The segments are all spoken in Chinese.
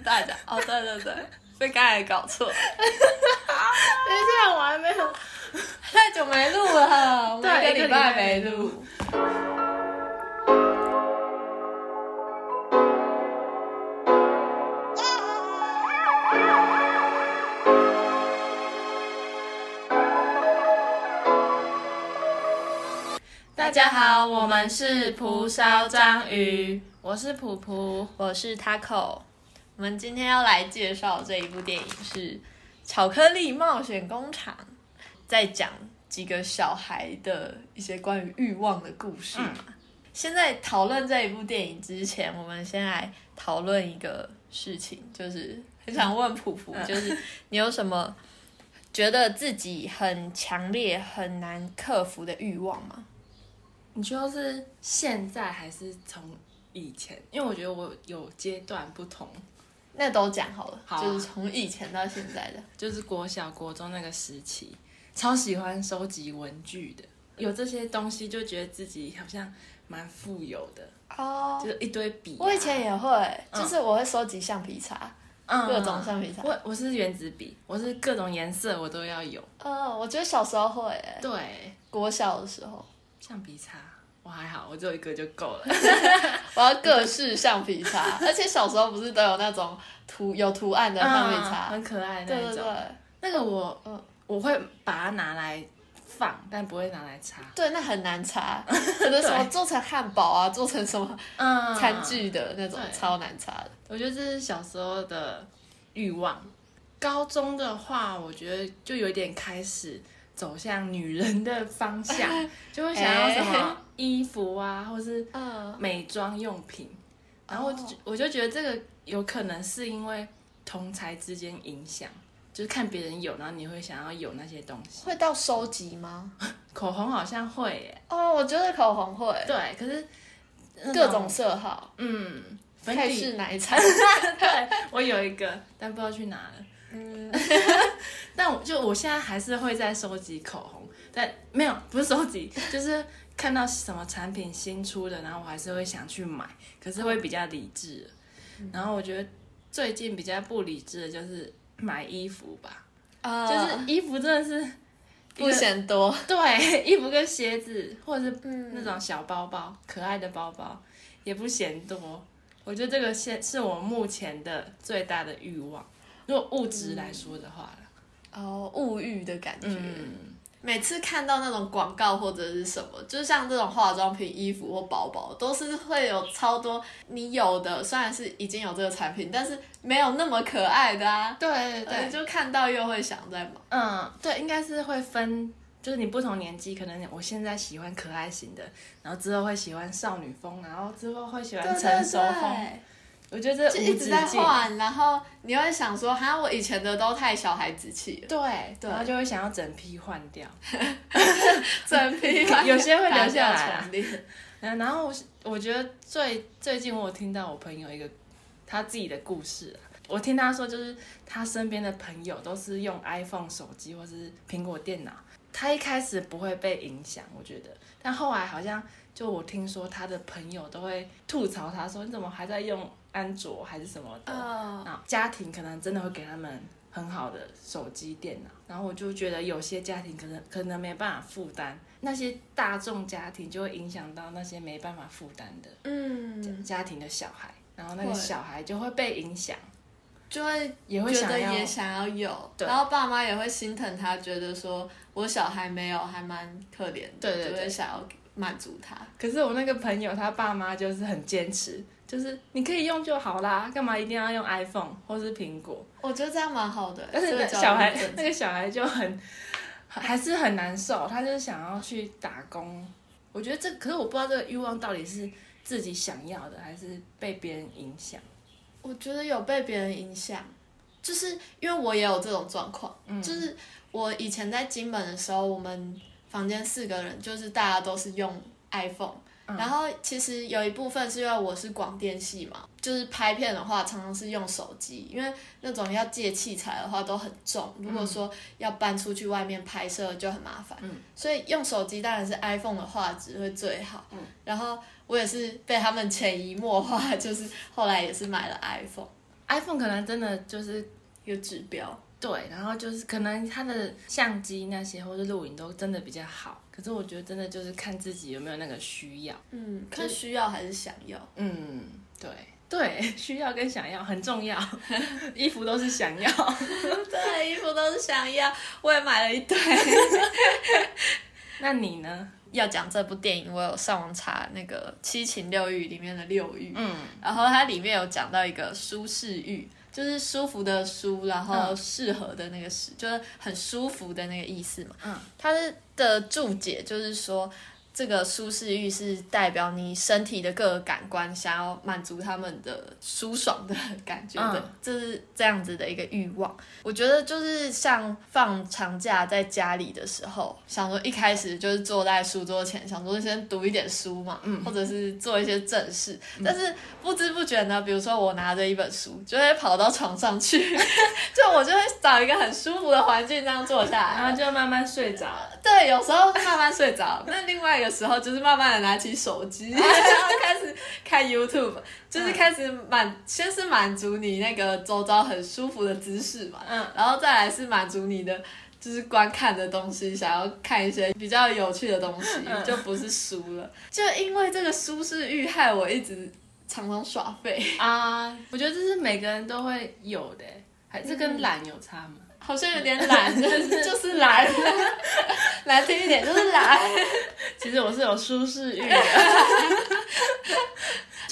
大家。哦，对对对，被刚才搞错。等一下，我还没有，太久没录了，我一个礼拜没录。大家好，我们是蒲烧章鱼，我是普普，我是 Taco。我们今天要来介绍这一部电影是《巧克力冒险工厂》，在讲几个小孩的一些关于欲望的故事嘛。现在讨论这一部电影之前，我们先来讨论一个事情，就是很想问普普，就是你有什么觉得自己很强烈、很难克服的欲望吗？你说是现在还是从以前？因为我觉得我有阶段不同，那都讲好了，就是从以前到现在的，就是国小、国中那个时期，超喜欢收集文具的，有这些东西就觉得自己好像蛮富有的哦，就是一堆笔。我以前也会，就是我会收集橡皮擦，各种橡皮擦。我我是原子笔，我是各种颜色我都要有。嗯，我觉得小时候会，对，国小的时候。橡皮擦，我还好，我只有一个就够了。我要各式橡皮擦，而且小时候不是都有那种图有图案的橡皮擦，很可爱那种。对对对，那个我，嗯，我会把它拿来放，但不会拿来擦。对，那很难擦，可能什么做成汉堡啊，做成什么餐具的那种，超难擦的。我觉得这是小时候的欲望。高中的话，我觉得就有点开始。走向女人的方向，就会想要什么衣服啊，或是美妆用品。然后我我就觉得这个有可能是因为同才之间影响，就是看别人有，然后你会想要有那些东西。会到收集吗？口红好像会耶。哦，我觉得口红会。对，可是各种色号，嗯，泰式奶茶。对，我有一个，但不知道去哪了。嗯，但我就我现在还是会在收集口红，但没有不是收集，就是看到什么产品新出的，然后我还是会想去买，可是会比较理智。然后我觉得最近比较不理智的就是买衣服吧，啊，就是衣服真的是不嫌多，对，衣服跟鞋子或者是那种小包包，可爱的包包也不嫌多。我觉得这个现是我目前的最大的欲望。如果物质来说的话哦，物欲的感觉。嗯，每次看到那种广告或者是什么，就像这种化妆品、衣服或包包，都是会有超多你有的，虽然是已经有这个产品，但是没有那么可爱的啊。对对，就看到又会想再买。嗯，对，应该是会分，就是你不同年纪，可能我现在喜欢可爱型的，然后之后会喜欢少女风，然后之后会喜欢成熟风。我觉得一直在换，然后你会想说，哈，我以前的都太小孩子气了。对，然后就会想要整批换掉，整批有些会留下来。然后我我觉得最最近我听到我朋友一个他自己的故事，我听他说就是他身边的朋友都是用 iPhone 手机或是苹果电脑，他一开始不会被影响，我觉得，但后来好像就我听说他的朋友都会吐槽他说你怎么还在用。安卓还是什么的，那家庭可能真的会给他们很好的手机、电脑，然后我就觉得有些家庭可能可能没办法负担，那些大众家庭就会影响到那些没办法负担的嗯。家庭的小孩，然后那个小孩就会被影响，就会也会觉得也想要有，然后爸妈也会心疼他，觉得说我小孩没有还蛮可怜的，对对对，想要满足他。可是我那个朋友他爸妈就是很坚持。就是你可以用就好啦，干嘛一定要用 iPhone 或是苹果？我觉得这样蛮好的。但是小孩那个小孩就很还是很难受，他就是想要去打工。我觉得这可是我不知道这个欲望到底是自己想要的，还是被别人影响。我觉得有被别人影响，就是因为我也有这种状况。就是我以前在金门的时候，我们房间四个人，就是大家都是用 iPhone。然后其实有一部分是因为我是广电系嘛，就是拍片的话常常是用手机，因为那种要借器材的话都很重，如果说要搬出去外面拍摄就很麻烦，所以用手机当然是 iPhone 的画质会最好。然后我也是被他们潜移默化，就是后来也是买了 iPhone。iPhone 可能真的就是一个指标。对，然后就是可能他的相机那些或者录影都真的比较好，可是我觉得真的就是看自己有没有那个需要。嗯，看需要还是想要。嗯，对对，需要跟想要很重要，衣服都是想要。对，衣服都是想要，我也买了一堆。那你呢？要讲这部电影，我有上网查那个《七情六欲》里面的六欲，嗯，然后它里面有讲到一个舒适欲。就是舒服的舒，然后适合的那个适，就是很舒服的那个意思嘛。嗯，它的注解就是说。这个舒适欲是代表你身体的各个感官想要满足他们的舒爽的感觉的，这是这样子的一个欲望。我觉得就是像放长假在家里的时候，想说一开始就是坐在书桌前，想说先读一点书嘛，或者是做一些正事。但是不知不觉呢，比如说我拿着一本书，就会跑到床上去，就我就会找一个很舒服的环境这样坐下来，然后就慢慢睡着。对，有时候慢慢睡着。那另外一个。时候就是慢慢的拿起手机，然后开始看 YouTube，就是开始满先是满足你那个周遭很舒服的姿势嘛，嗯，然后再来是满足你的就是观看的东西，想要看一些比较有趣的东西，就不是书了。就因为这个舒适欲害我一直常常耍废。啊，我觉得这是每个人都会有的，还是跟懒有差吗？好像有点懒，就是就是懒，难听一点就是懒。其实我是有舒适欲的，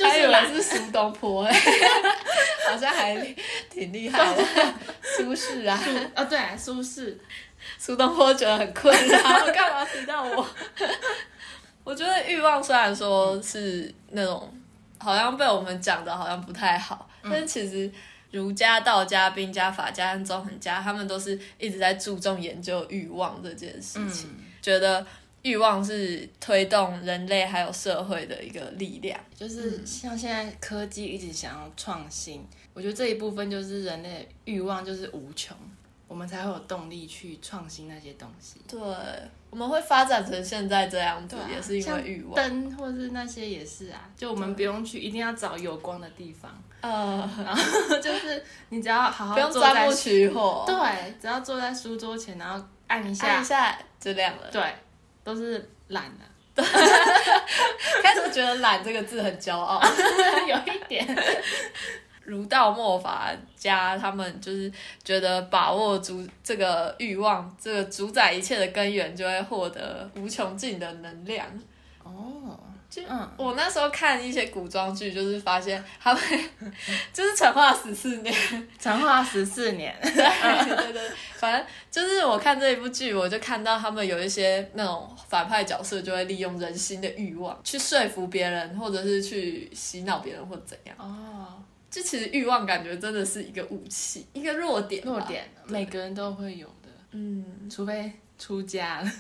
还以为是苏东坡哎，好像还挺厉害的，舒适啊，啊对，舒适。苏东坡觉得很困扰，干嘛提到我？我觉得欲望虽然说是那种，好像被我们讲的好像不太好，但其实。儒家、道家、兵家、法家和纵横家，他们都是一直在注重研究欲望这件事情，觉得欲望是推动人类还有社会的一个力量。就是像现在科技一直想要创新，我觉得这一部分就是人类欲望就是无穷。我们才会有动力去创新那些东西。对，我们会发展成现在这样子，也是因为欲望。灯或是那些也是啊，就我们不用去，一定要找有光的地方。呃，然 后就是你只要好好不用钻木取火。对，只要坐在书桌前，然后按一下，按一下就亮了。对，都是懒的。开始觉得“懒”这个字很骄傲，有一点。儒道墨法家，他们就是觉得把握主这个欲望，这个主宰一切的根源，就会获得无穷尽的能量。哦，就嗯，我那时候看一些古装剧，就是发现他们 就是成化十四年，成化十四年，对对对，反正就是我看这一部剧，我就看到他们有一些那种反派角色，就会利用人心的欲望去说服别人，或者是去洗脑别人，或者怎样。哦。就其实欲望感觉真的是一个武器，一个弱点。弱点，每个人都会有的。嗯，除非出家了。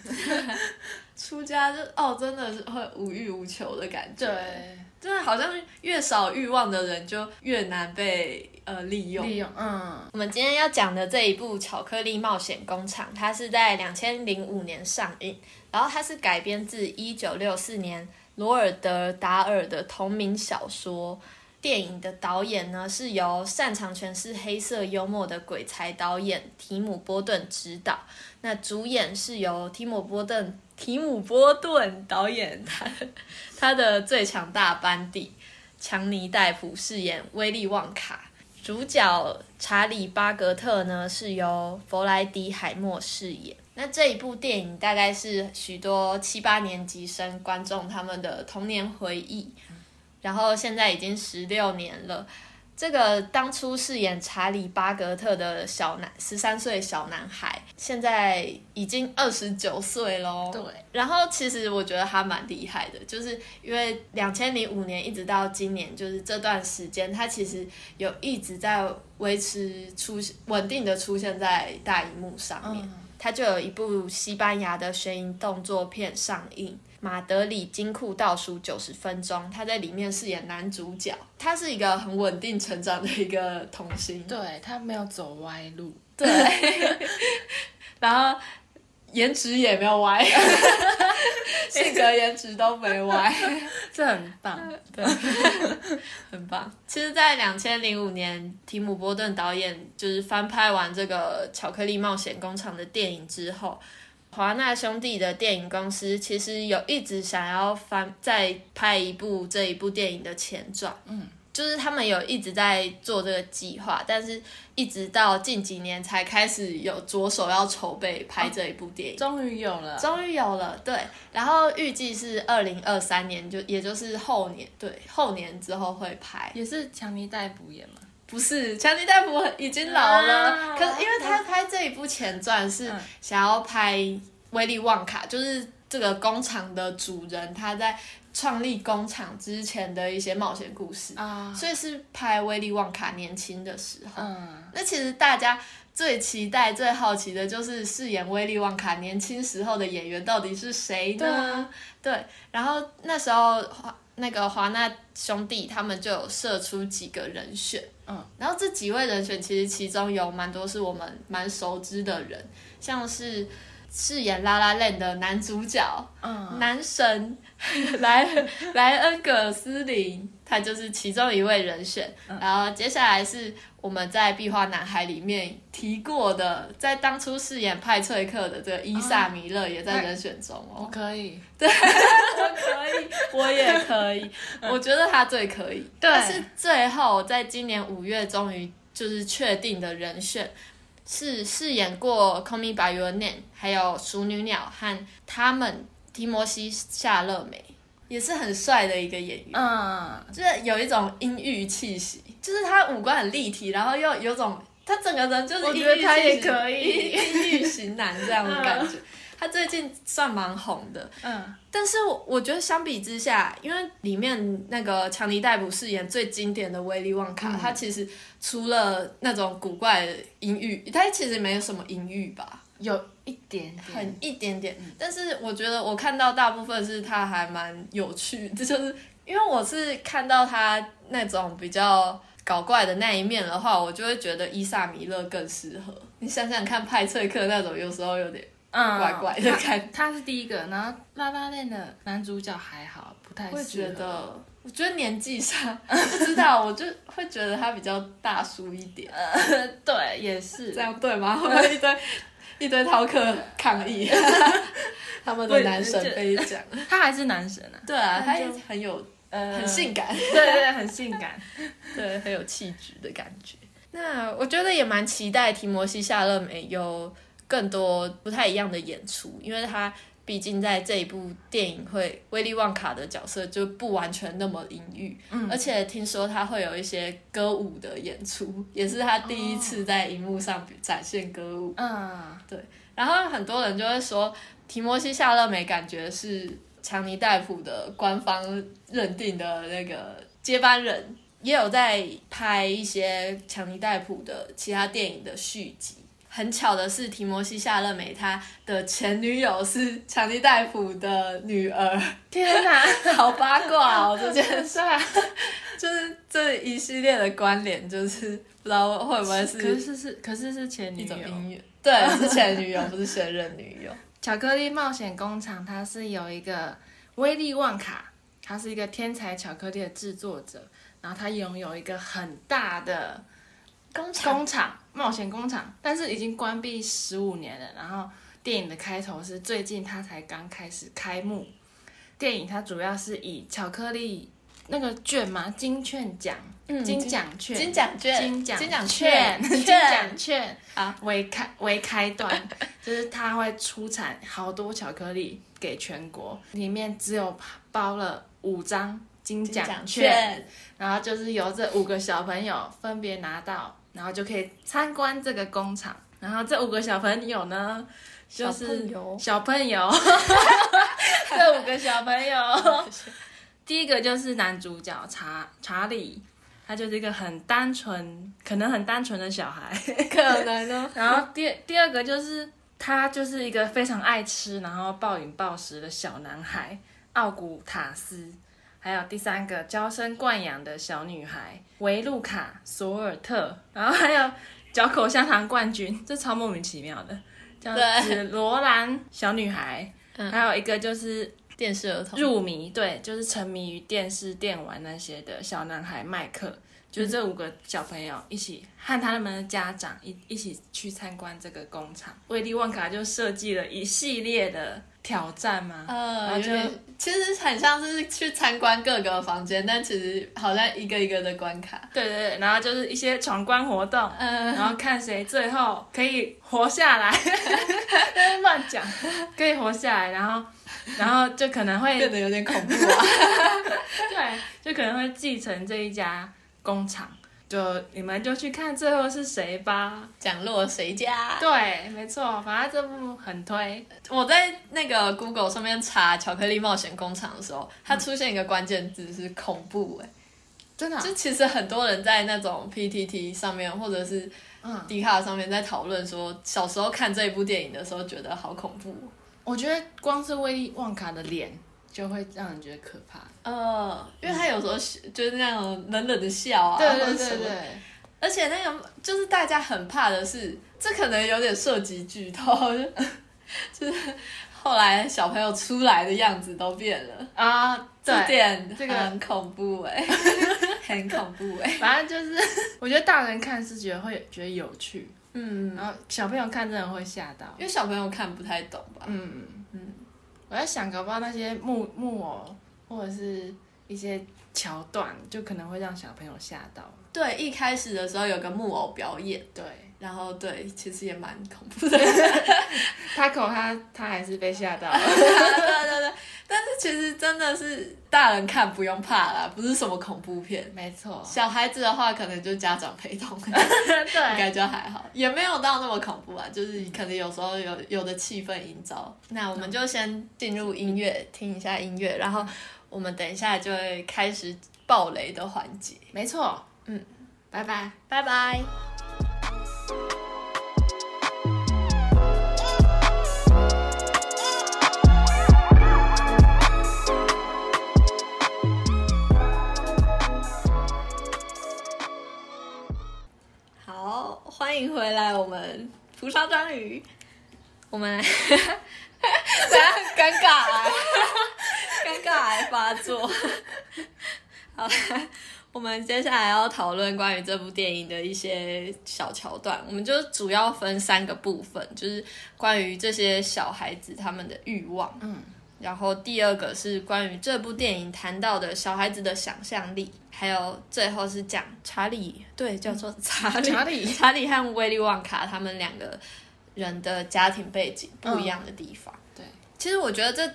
出家就哦，真的是会无欲无求的感觉。对，真的好像越少欲望的人就越难被呃利用。利用，嗯。我们今天要讲的这一部《巧克力冒险工厂》，它是在两千零五年上映，然后它是改编自一九六四年罗尔德达尔的同名小说。电影的导演呢，是由擅长诠释黑色幽默的鬼才导演提姆·波顿执导。那主演是由提姆·波顿提姆·波顿导演，他 他的最强大班底，强尼·戴普饰演威利·旺卡。主角查理·巴格特呢，是由弗莱迪·海默饰演。那这一部电影大概是许多七八年级生观众他们的童年回忆。然后现在已经十六年了，这个当初饰演查理巴格特的小男十三岁小男孩，现在已经二十九岁喽。对。然后其实我觉得他蛮厉害的，就是因为两千零五年一直到今年，就是这段时间，他其实有一直在维持出稳定的出现在大荧幕上面。他就有一部西班牙的悬疑动作片上映。马德里金库倒数九十分钟，他在里面饰演男主角。他是一个很稳定成长的一个童星，对他没有走歪路，对，然后颜值也没有歪，性格颜值都没歪，这很棒，对，很棒。其实，在两千零五年，提姆·波顿导演就是翻拍完这个《巧克力冒险工厂》的电影之后，华纳兄弟的电影公司其实有一直想要翻再拍一部这一部电影的前传，嗯。就是他们有一直在做这个计划，但是一直到近几年才开始有着手要筹备拍这一部电影。终于有了，终于有了，对。然后预计是二零二三年，就也就是后年，对，后年之后会拍。也是强尼戴普演吗？不是，强尼戴普已经老了，可是因为他拍这一部前传是想要拍威利旺卡，就是这个工厂的主人，他在。创立工厂之前的一些冒险故事，所以是拍威利旺卡年轻的时候。那其实大家最期待、最好奇的就是饰演威利旺卡年轻时候的演员到底是谁呢？对，然后那时候华那个华纳兄弟他们就有设出几个人选，嗯，然后这几位人选其实其中有蛮多是我们蛮熟知的人，像是。饰演《拉拉链》的男主角，嗯男神莱 莱恩·葛斯林，他就是其中一位人选。然后接下来是我们在《壁画男孩》里面提过的，在当初饰演派翠克的这个伊萨米勒也在人选中哦。我可以，对，我可以，我也可以。我觉得他最可以。但是最后在今年五月终于就是确定的人选。是饰演过《Call Me By Your Name》还有《熟女鸟》和他们提摩西夏勒美，也是很帅的一个演员。嗯，就是有一种阴郁气息，就是他五官很立体，然后又有种他整个人就是阴郁气息，阴郁型男这样的感觉。他最近算蛮红的，嗯，但是我觉得相比之下，因为里面那个强尼戴普饰演最经典的威利旺卡，他其实除了那种古怪的阴郁，他其实没有什么阴郁吧，有一点点，很一点点。但是我觉得我看到大部分是他还蛮有趣，这就是因为我是看到他那种比较搞怪的那一面的话，我就会觉得伊萨米勒更适合。你想想看，派翠克那种有时候有点。嗯怪怪的感觉，他是第一个，然后拉拉链的男主角还好，不太会觉得，我觉得年纪上不知道，我就会觉得他比较大叔一点。对，也是这样对吗？一堆一堆逃课抗议？他们的男神被讲，他还是男神啊？对啊，他也很有呃很性感，对对对，很性感，对，很有气质的感觉。那我觉得也蛮期待提摩西夏勒美有。更多不太一样的演出，因为他毕竟在这一部电影会威利旺卡的角色就不完全那么阴郁，而且听说他会有一些歌舞的演出，也是他第一次在荧幕上展现歌舞。嗯，对。然后很多人就会说，提摩西夏勒梅感觉是强尼戴普的官方认定的那个接班人，也有在拍一些强尼戴普的其他电影的续集。很巧的是，提摩西·夏勒美他的前女友是强尼戴普的女儿。天哪，好八卦哦！这件事，就是这一系列的关联，就是不知道会不会是？可是是，可是是前女友。对，是前女友，不是现任女友。巧克力冒险工厂，它是有一个威利旺卡，他是一个天才巧克力的制作者，然后他拥有一个很大的工厂。工厂冒险工厂，但是已经关闭十五年了。然后电影的开头是最近它才刚开始开幕。电影它主要是以巧克力那个券嘛，金券奖、金奖券、金奖券、金奖金奖券、金奖券。啊为开为开端，就是它会出产好多巧克力给全国，里面只有包了五张金奖券，然后就是由这五个小朋友分别拿到。然后就可以参观这个工厂。然后这五个小朋友呢，就是小朋友，这五个小朋友，第一个就是男主角查查理，他就是一个很单纯，可能很单纯的小孩，可能哦。然后第第二个就是他就是一个非常爱吃，然后暴饮暴食的小男孩奥古塔斯。还有第三个娇生惯养的小女孩维露卡索尔特，然后还有嚼口香糖冠军，这超莫名其妙的，叫紫罗兰小女孩，还有一个就是电视儿童。入迷，对，就是沉迷于电视、电玩那些的小男孩麦克，就是这五个小朋友一起和他们的家长一一起去参观这个工厂。威利旺卡就设计了一系列的挑战嘛，呃，有点，其实很像是去参观各个房间，但其实好像一个一个的关卡。对对对，然后就是一些闯关活动，嗯，然后看谁最后可以活下来，乱讲，可以活下来，然后。然后就可能会变得有点恐怖啊，对，就可能会继承这一家工厂，就你们就去看最后是谁吧，降落谁家？对，没错，反正这部很推。我在那个 Google 上面查《巧克力冒险工厂》的时候，它出现一个关键字是恐怖，哎，真的，就其实很多人在那种 PTT 上面或者是嗯 D 卡上面在讨论说，小时候看这一部电影的时候觉得好恐怖。我觉得光是威利旺卡的脸就会让人觉得可怕。呃，因为他有时候就是那种冷冷的笑啊，对对对对。而且那个就是大家很怕的是，这可能有点涉及剧透，就是后来小朋友出来的样子都变了啊，这点这个很恐怖哎，很恐怖哎。反正就是，我觉得大人看是觉得会觉得有趣。嗯，然后小朋友看真的会吓到，因为小朋友看不太懂吧。嗯嗯，我在想，搞不好那些木木偶或者是一些桥段，就可能会让小朋友吓到。对，一开始的时候有个木偶表演，对。然后对，其实也蛮恐怖的。他口他他还是被吓到 了。对对对，但是其实真的是大人看不用怕啦，不是什么恐怖片。没错，小孩子的话可能就家长陪同，对，应该就还好，也没有到那么恐怖啊。就是可能有时候有有的气氛营造。那我们就先进入音乐，听一下音乐，然后我们等一下就会开始爆雷的环节。没错，嗯，拜拜，拜拜。好，欢迎回来，我们蒲烧章鱼。我们，怎样？尴尬啊！尴尬还发作。好。我们接下来要讨论关于这部电影的一些小桥段，我们就主要分三个部分，就是关于这些小孩子他们的欲望，嗯，然后第二个是关于这部电影谈到的小孩子的想象力，还有最后是讲查理，对，叫做查理，查理，查理和威利旺卡他们两个人的家庭背景不一样的地方，对，其实我觉得这。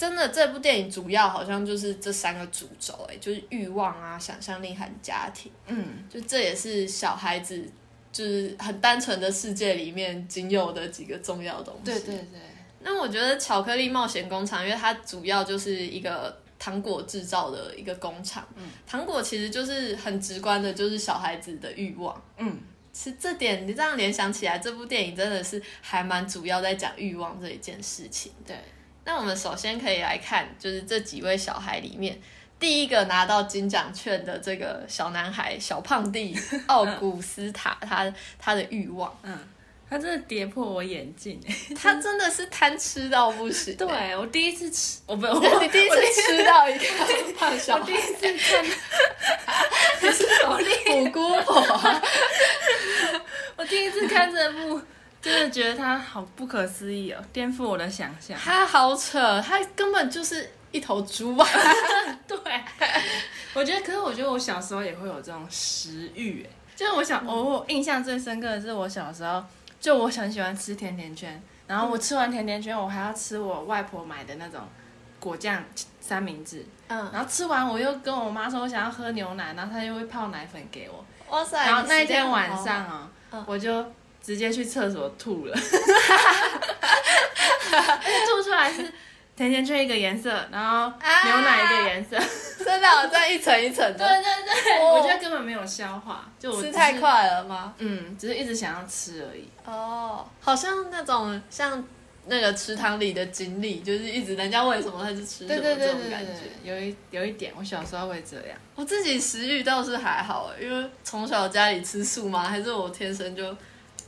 真的，这部电影主要好像就是这三个主轴，哎，就是欲望啊、想象力和家庭。嗯，就这也是小孩子就是很单纯的世界里面仅有的几个重要东西。对对对。那我觉得巧克力冒险工厂，因为它主要就是一个糖果制造的一个工厂。嗯。糖果其实就是很直观的，就是小孩子的欲望。嗯。其实这点你这样联想起来，这部电影真的是还蛮主要在讲欲望这一件事情。对。那我们首先可以来看，就是这几位小孩里面，第一个拿到金奖券的这个小男孩小胖弟 奥古斯塔，他他的欲望，嗯，他真的跌破我眼镜，他真的是贪吃到不行。对我第一次吃，我不，你第一次吃到一个胖小孩，第一次看，你是虎姑婆，我第一次看这部。真的觉得他好不可思议哦，颠覆我的想象。他好扯，他根本就是一头猪啊？对，我觉得，可是我觉得我小时候也会有这种食欲，哎，就是我想，我印象最深刻的是我小时候，就我很喜欢吃甜甜圈，然后我吃完甜甜圈，我还要吃我外婆买的那种果酱三明治，嗯，然后吃完我又跟我妈说我想要喝牛奶，然后她又会泡奶粉给我，哇塞！然后那一天晚上哦，我就。直接去厕所吐了，吐出来是甜甜圈一个颜色，然后牛奶一个颜色，真的这样一层一层的。对对对，我觉得根本没有消化，就我吃太快了吗？嗯，只是一直想要吃而已。哦，好像那种像那个池塘里的锦鲤，就是一直人家问什么他就吃什么这种感觉。有一有一点，我小时候会这样。我自己食欲倒是还好，因为从小家里吃素嘛，还是我天生就。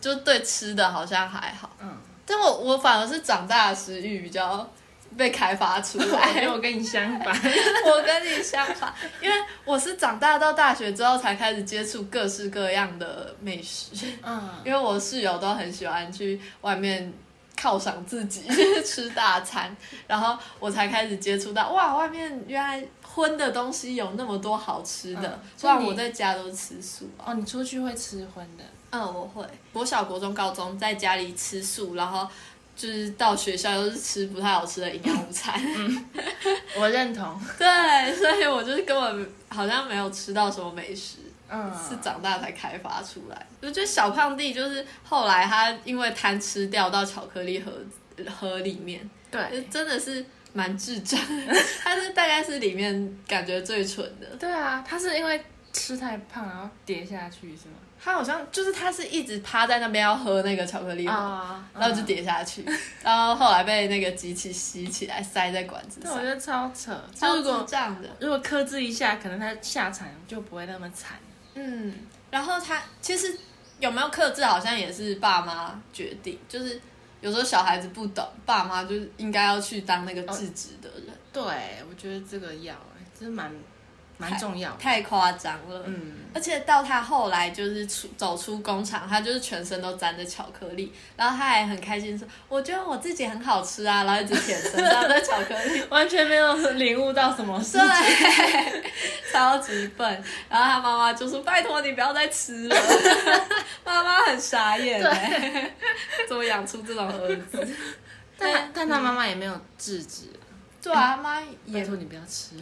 就对吃的好像还好，嗯，但我我反而是长大的食欲比较被开发出来。我跟你相反，我跟你相反，因为我是长大到大学之后才开始接触各式各样的美食。嗯，因为我室友都很喜欢去外面犒赏自己 吃大餐，然后我才开始接触到哇，外面原来荤的东西有那么多好吃的，虽然我在家都吃素。哦，你出去会吃荤的？嗯，我会。国小、国中、高中在家里吃素，然后就是到学校都是吃不太好吃的营养午餐。嗯，我认同。对，所以我就是根本好像没有吃到什么美食。嗯，是长大才开发出来。我觉得小胖弟就是后来他因为贪吃掉到巧克力盒盒里面。对，真的是蛮智障。他是大概是里面感觉最蠢的。对啊，他是因为吃太胖然后跌下去是吗？他好像就是他是一直趴在那边要喝那个巧克力，然后就跌下去，然后后来被那个机器吸起来塞在管子上。我觉得超扯，超这样的。如果克制一下，可能他下场就不会那么惨。嗯，然后他其实有没有克制，好像也是爸妈决定。就是有时候小孩子不懂，爸妈就是应该要去当那个制止的人。对，我觉得这个要，真蛮。蛮重要，太夸张了。嗯，而且到他后来就是出走出工厂，他就是全身都沾着巧克力，然后他还很开心说：“我觉得我自己很好吃啊。”然后一直舔身上的巧克力，完全没有领悟到什么事情，超级笨。然后他妈妈就说：“拜托你不要再吃了。”妈妈很傻眼哎，怎么养出这种儿子？但但他妈妈也没有制止。对啊，妈也说你不要吃。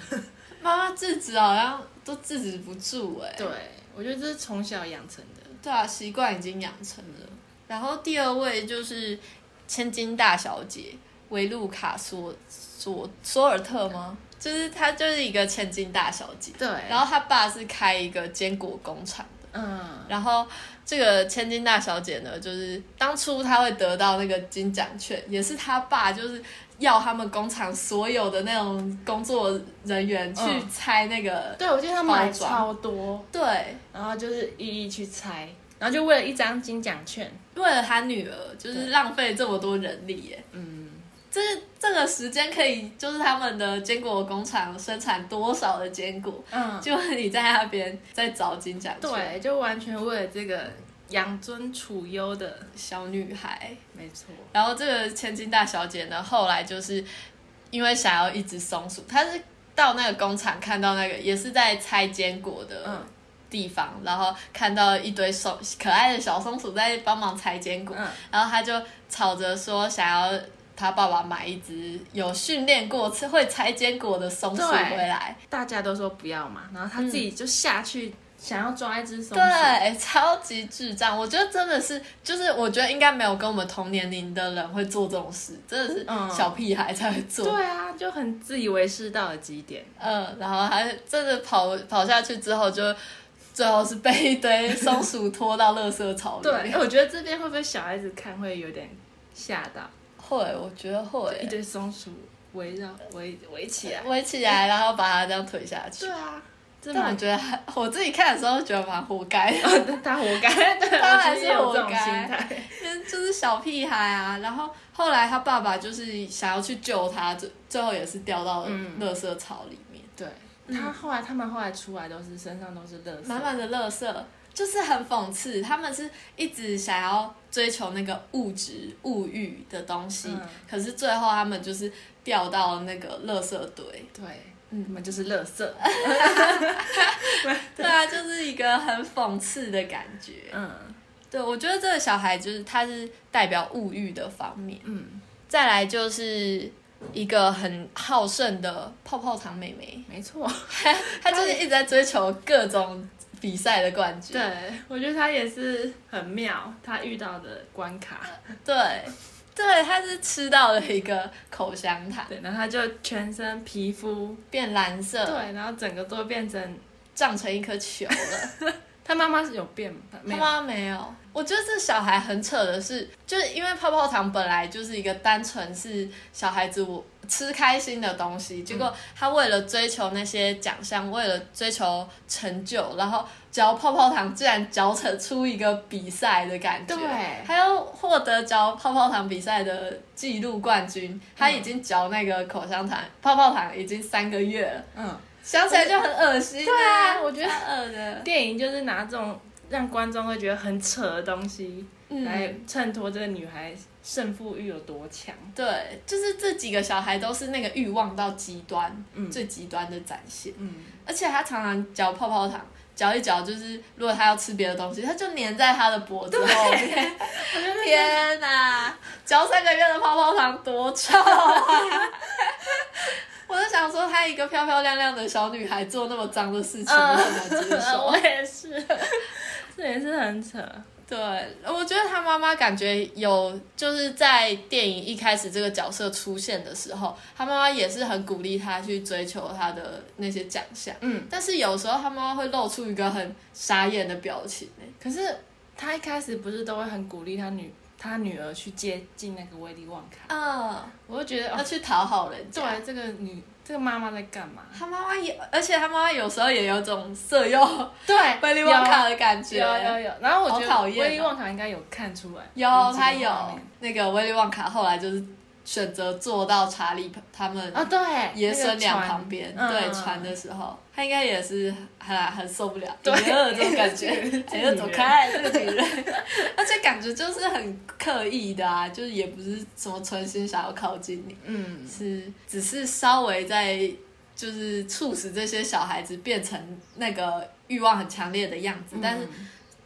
妈妈制止好像都制止不住哎，对我觉得这是从小养成的，对啊，习惯已经养成了。然后第二位就是千金大小姐维路卡索索索尔特吗？就是她就是一个千金大小姐，对。然后她爸是开一个坚果工厂的，嗯。然后这个千金大小姐呢，就是当初她会得到那个金奖券，也是她爸就是。要他们工厂所有的那种工作人员去拆那个，对我记得他买超多，对，然后就是一一去拆，然后就为了一张金奖券，为了他女儿，就是浪费这么多人力耶，嗯，这这个时间可以就是他们的坚果工厂生产多少的坚果，嗯，就你在那边在找金奖券，对，就完全为了这个。养尊处优的小女孩，没错。然后这个千金大小姐呢，后来就是因为想要一只松鼠，她是到那个工厂看到那个也是在拆坚果的地方，然后看到一堆松可爱的小松鼠在帮忙拆坚果，然后她就吵着说想要她爸爸买一只有训练过、会拆坚果的松鼠回来。大家都说不要嘛，然后她自己就下去。想要抓一只松鼠，对，超级智障。我觉得真的是，就是我觉得应该没有跟我们同年龄的人会做这种事，真的是小屁孩才会做。对啊，就很自以为是到了极点。嗯，然后还真的跑跑下去之后，就最后是被一堆松鼠拖到垃圾槽里。对，我觉得这边会不会小孩子看会有点吓到？会，我觉得会。一堆松鼠围绕围围起来，围起来，然后把它这样推下去。对啊。但我觉得，我自己看的时候觉得蛮活该的，他活该，当然是活该，就是小屁孩啊。然后后来他爸爸就是想要去救他，最最后也是掉到垃圾槽里面。对，他后来他们后来出来都是身上都是垃圾，满满的垃圾，就是很讽刺。他们是一直想要追求那个物质物欲的东西，可是最后他们就是掉到那个垃圾堆。对。嗯，他们就是乐色，对啊，就是一个很讽刺的感觉。嗯，对，我觉得这个小孩就是他是代表物欲的方面。嗯，再来就是一个很好胜的泡泡糖妹妹，没错，他就是一直在追求各种比赛的冠军。对，我觉得他也是很妙，他遇到的关卡。对。对，他是吃到了一个口香糖，对，然后他就全身皮肤变蓝色，对，然后整个都变成胀成一颗球了。他妈妈是有变吗？他妈没有。我觉得这小孩很扯的是，就是因为泡泡糖本来就是一个单纯是小孩子我吃开心的东西，结果他为了追求那些奖项，为了追求成就，然后嚼泡泡糖，竟然嚼成出一个比赛的感觉，对，还要获得嚼泡泡糖比赛的纪录冠军。他已经嚼那个口香糖泡泡糖已经三个月了，嗯，想起来就很恶心。对啊，我觉得恶的电影就是拿这种。让观众会觉得很扯的东西，来衬托这个女孩胜负欲有多强。对，就是这几个小孩都是那个欲望到极端，最极端的展现。嗯，而且他常常嚼泡泡糖，嚼一嚼，就是如果他要吃别的东西，他就粘在他的脖子后面。天哪，嚼三个月的泡泡糖多臭啊！我就想说，她一个漂漂亮亮的小女孩做那么脏的事情，我很难接受。我也是。这也是很扯，对，我觉得他妈妈感觉有，就是在电影一开始这个角色出现的时候，他妈妈也是很鼓励他去追求他的那些奖项，嗯，但是有时候他妈妈会露出一个很傻眼的表情，可是他一开始不是都会很鼓励他女。他女儿去接近那个威利旺卡，嗯，我就觉得要去讨好人家。对，这个女，这个妈妈在干嘛？他妈妈也，而且他妈妈有时候也有种色诱，对 威利旺卡的感觉。有有有，然后我觉得威利旺卡应该有看出来。有，他有那个威利旺卡后来就是。选择坐到查理他们啊，对爷孙俩旁边，对船的时候，他应该也是很很受不了，对这种感觉，哎呀，走开这个女人，而且感觉就是很刻意的啊，就是也不是什么存心想要靠近你，嗯，是只是稍微在就是促使这些小孩子变成那个欲望很强烈的样子，但是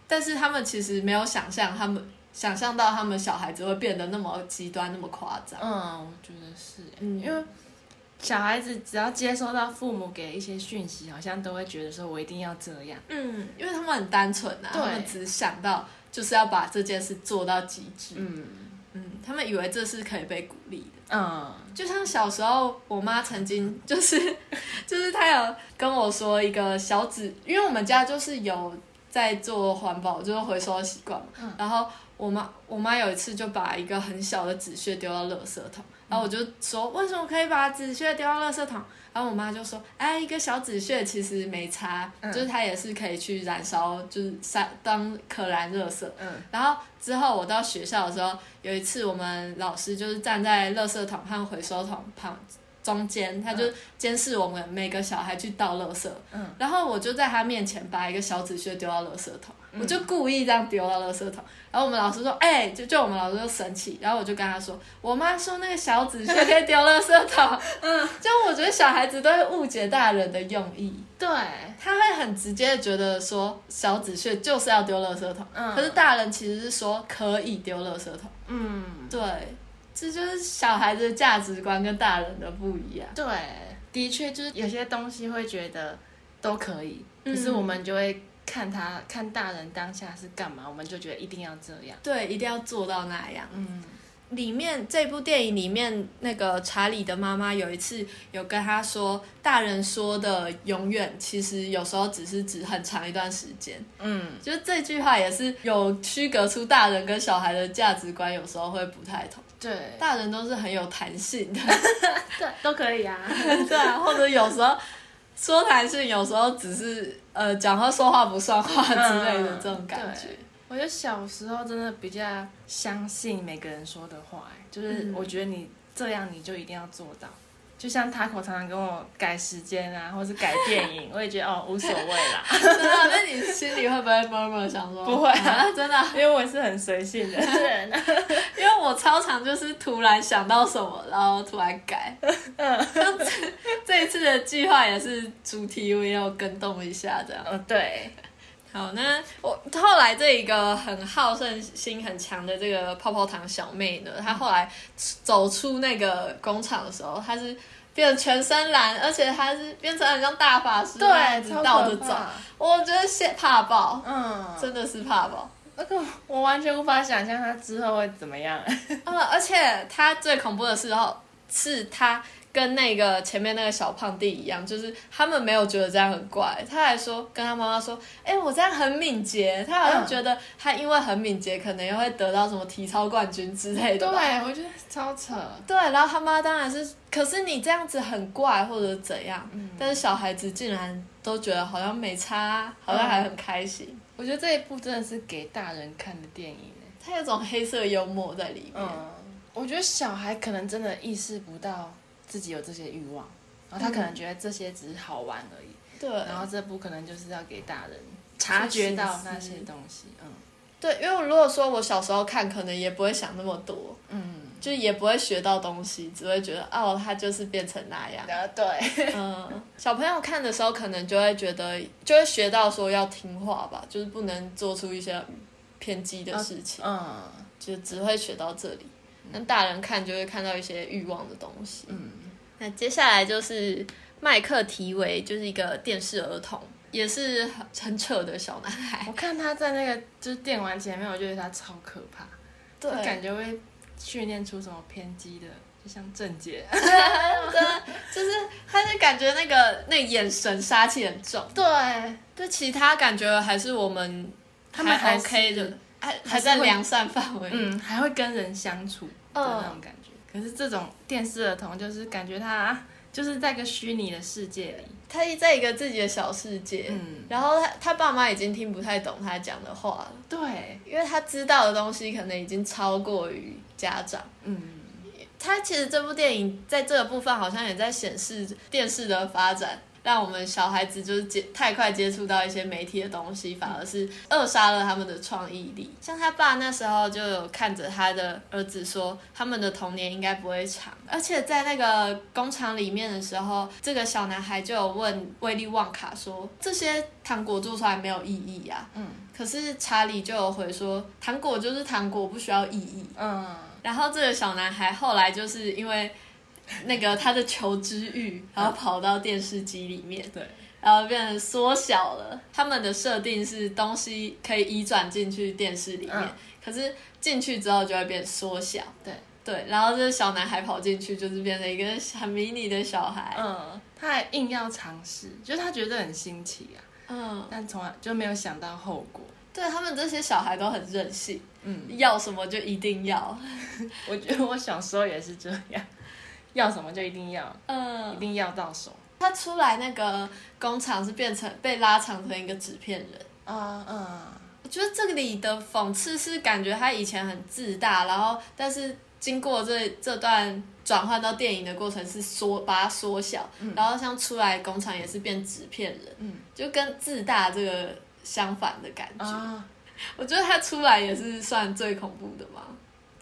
但是他们其实没有想象他们。想象到他们小孩子会变得那么极端，那么夸张。嗯，我觉得是，嗯因为小孩子只要接收到父母给一些讯息，好像都会觉得说我一定要这样。嗯，因为他们很单纯啊，他们只想到就是要把这件事做到极致。嗯嗯，他们以为这是可以被鼓励的。嗯，就像小时候，我妈曾经就是 就是她有跟我说一个小纸，因为我们家就是有在做环保，就是回收的习惯嘛。嗯，然后。我妈，我妈有一次就把一个很小的纸屑丢到垃圾桶，然后我就说，为什么可以把纸屑丢到垃圾桶？然后我妈就说，哎，一个小纸屑其实没差，就是它也是可以去燃烧，就是烧当可燃热色。嗯。然后之后我到学校的时候，有一次我们老师就是站在垃圾桶和回收桶旁中间，他就监视我们每个小孩去倒垃圾。嗯。然后我就在他面前把一个小纸屑丢到垃圾桶。我就故意这样丢到垃圾桶，然后我们老师说，哎，就就我们老师就生气，然后我就跟他说，我妈说那个小纸屑可以丢垃圾桶，嗯，就我觉得小孩子都会误解大人的用意，对，他会很直接的觉得说小纸屑就是要丢垃圾桶，嗯，可是大人其实是说可以丢垃圾桶，嗯，对，这就是小孩子的价值观跟大人的不一样，对，的确就是有些东西会觉得都可以，可是我们就会。看他看大人当下是干嘛，我们就觉得一定要这样，对，一定要做到那样。嗯，里面这部电影里面那个查理的妈妈有一次有跟他说，大人说的永远其实有时候只是指很长一段时间。嗯，就这句话也是有区隔出大人跟小孩的价值观，有时候会不太同。对，大人都是很有弹性的，对，都可以啊，对啊，或者有时候。说弹性有时候只是呃讲话说话不算话之类的这种感觉。我觉得小时候真的比较相信每个人说的话，就是我觉得你这样你就一定要做到。就像他口常常跟我改时间啊，或是改电影，我也觉得哦无所谓啦。真的？那你心里会不会默默想说？不会啊，真的，因为我是很随性的人。因为我超常就是突然想到什么，然后突然改。嗯，这一次的计划也是主题，我也要跟动一下这样。嗯，对。好，那我后来这一个很好胜心很强的这个泡泡糖小妹呢，她后来走出那个工厂的时候，她是变成全身蓝，而且她是变成很像大法师，对，倒着走，我觉得吓怕爆，嗯，真的是怕爆，那 个我完全无法想象她之后会怎么样，嗯，而且她最恐怖的时候是她跟那个前面那个小胖弟一样，就是他们没有觉得这样很怪，他还说跟他妈妈说，哎，我这样很敏捷，他好像觉得他因为很敏捷，可能又会得到什么体操冠军之类的。对，我觉得超扯。对，然后他妈当然是，可是你这样子很怪或者怎样，但是小孩子竟然都觉得好像没差，好像还很开心。我觉得这一部真的是给大人看的电影，它有种黑色幽默在里面。嗯，我觉得小孩可能真的意识不到。自己有这些欲望，然后他可能觉得这些只是好玩而已。对。然后这部可能就是要给大人察觉到那些东西。嗯。对，因为如果说我小时候看，可能也不会想那么多。嗯。就也不会学到东西，只会觉得哦，他就是变成那样。啊，对。嗯。小朋友看的时候，可能就会觉得，就会学到说要听话吧，就是不能做出一些偏激的事情。嗯。就只会学到这里。那大人看就会看到一些欲望的东西。嗯。那接下来就是麦克提维，就是一个电视儿童，也是很很扯的小男孩。我看他在那个就是电玩前面，我觉得他超可怕，对，感觉会训练出什么偏激的，就像郑杰，对，就是他就感觉那个那眼神杀气很重。对，对，其他感觉还是我们他们还 OK 的，还还在良善范围，嗯，还会跟人相处的那种感觉。可是这种电视儿童，就是感觉他就是在个虚拟的世界里，他在一个自己的小世界，嗯，然后他他爸妈已经听不太懂他讲的话了，对，因为他知道的东西可能已经超过于家长，嗯，他其实这部电影在这个部分好像也在显示电视的发展。让我们小孩子就是接太快接触到一些媒体的东西，反而是扼杀了他们的创意力。像他爸那时候就有看着他的儿子说，他们的童年应该不会长。而且在那个工厂里面的时候，这个小男孩就有问威利旺卡说：“这些糖果做出来没有意义呀？”嗯。可是查理就有回说：“糖果就是糖果，不需要意义。”嗯。然后这个小男孩后来就是因为。那个他的求知欲，然后跑到电视机里面，对，然后变成缩小了。他们的设定是东西可以移转进去电视里面，可是进去之后就会变缩小。对对，然后这个小男孩跑进去，就是变成一个很迷你的小孩。嗯，他还硬要尝试，就是他觉得很新奇啊。嗯，但从来就没有想到后果。对他们这些小孩都很任性，嗯，要什么就一定要。我觉得我小时候也是这样。要什么就一定要，嗯，一定要到手。他出来那个工厂是变成被拉长成一个纸片人，啊嗯。我觉得这里的讽刺是感觉他以前很自大，然后但是经过这这段转换到电影的过程是缩把它缩小，然后像出来工厂也是变纸片人，嗯，就跟自大这个相反的感觉。我觉得他出来也是算最恐怖的嘛。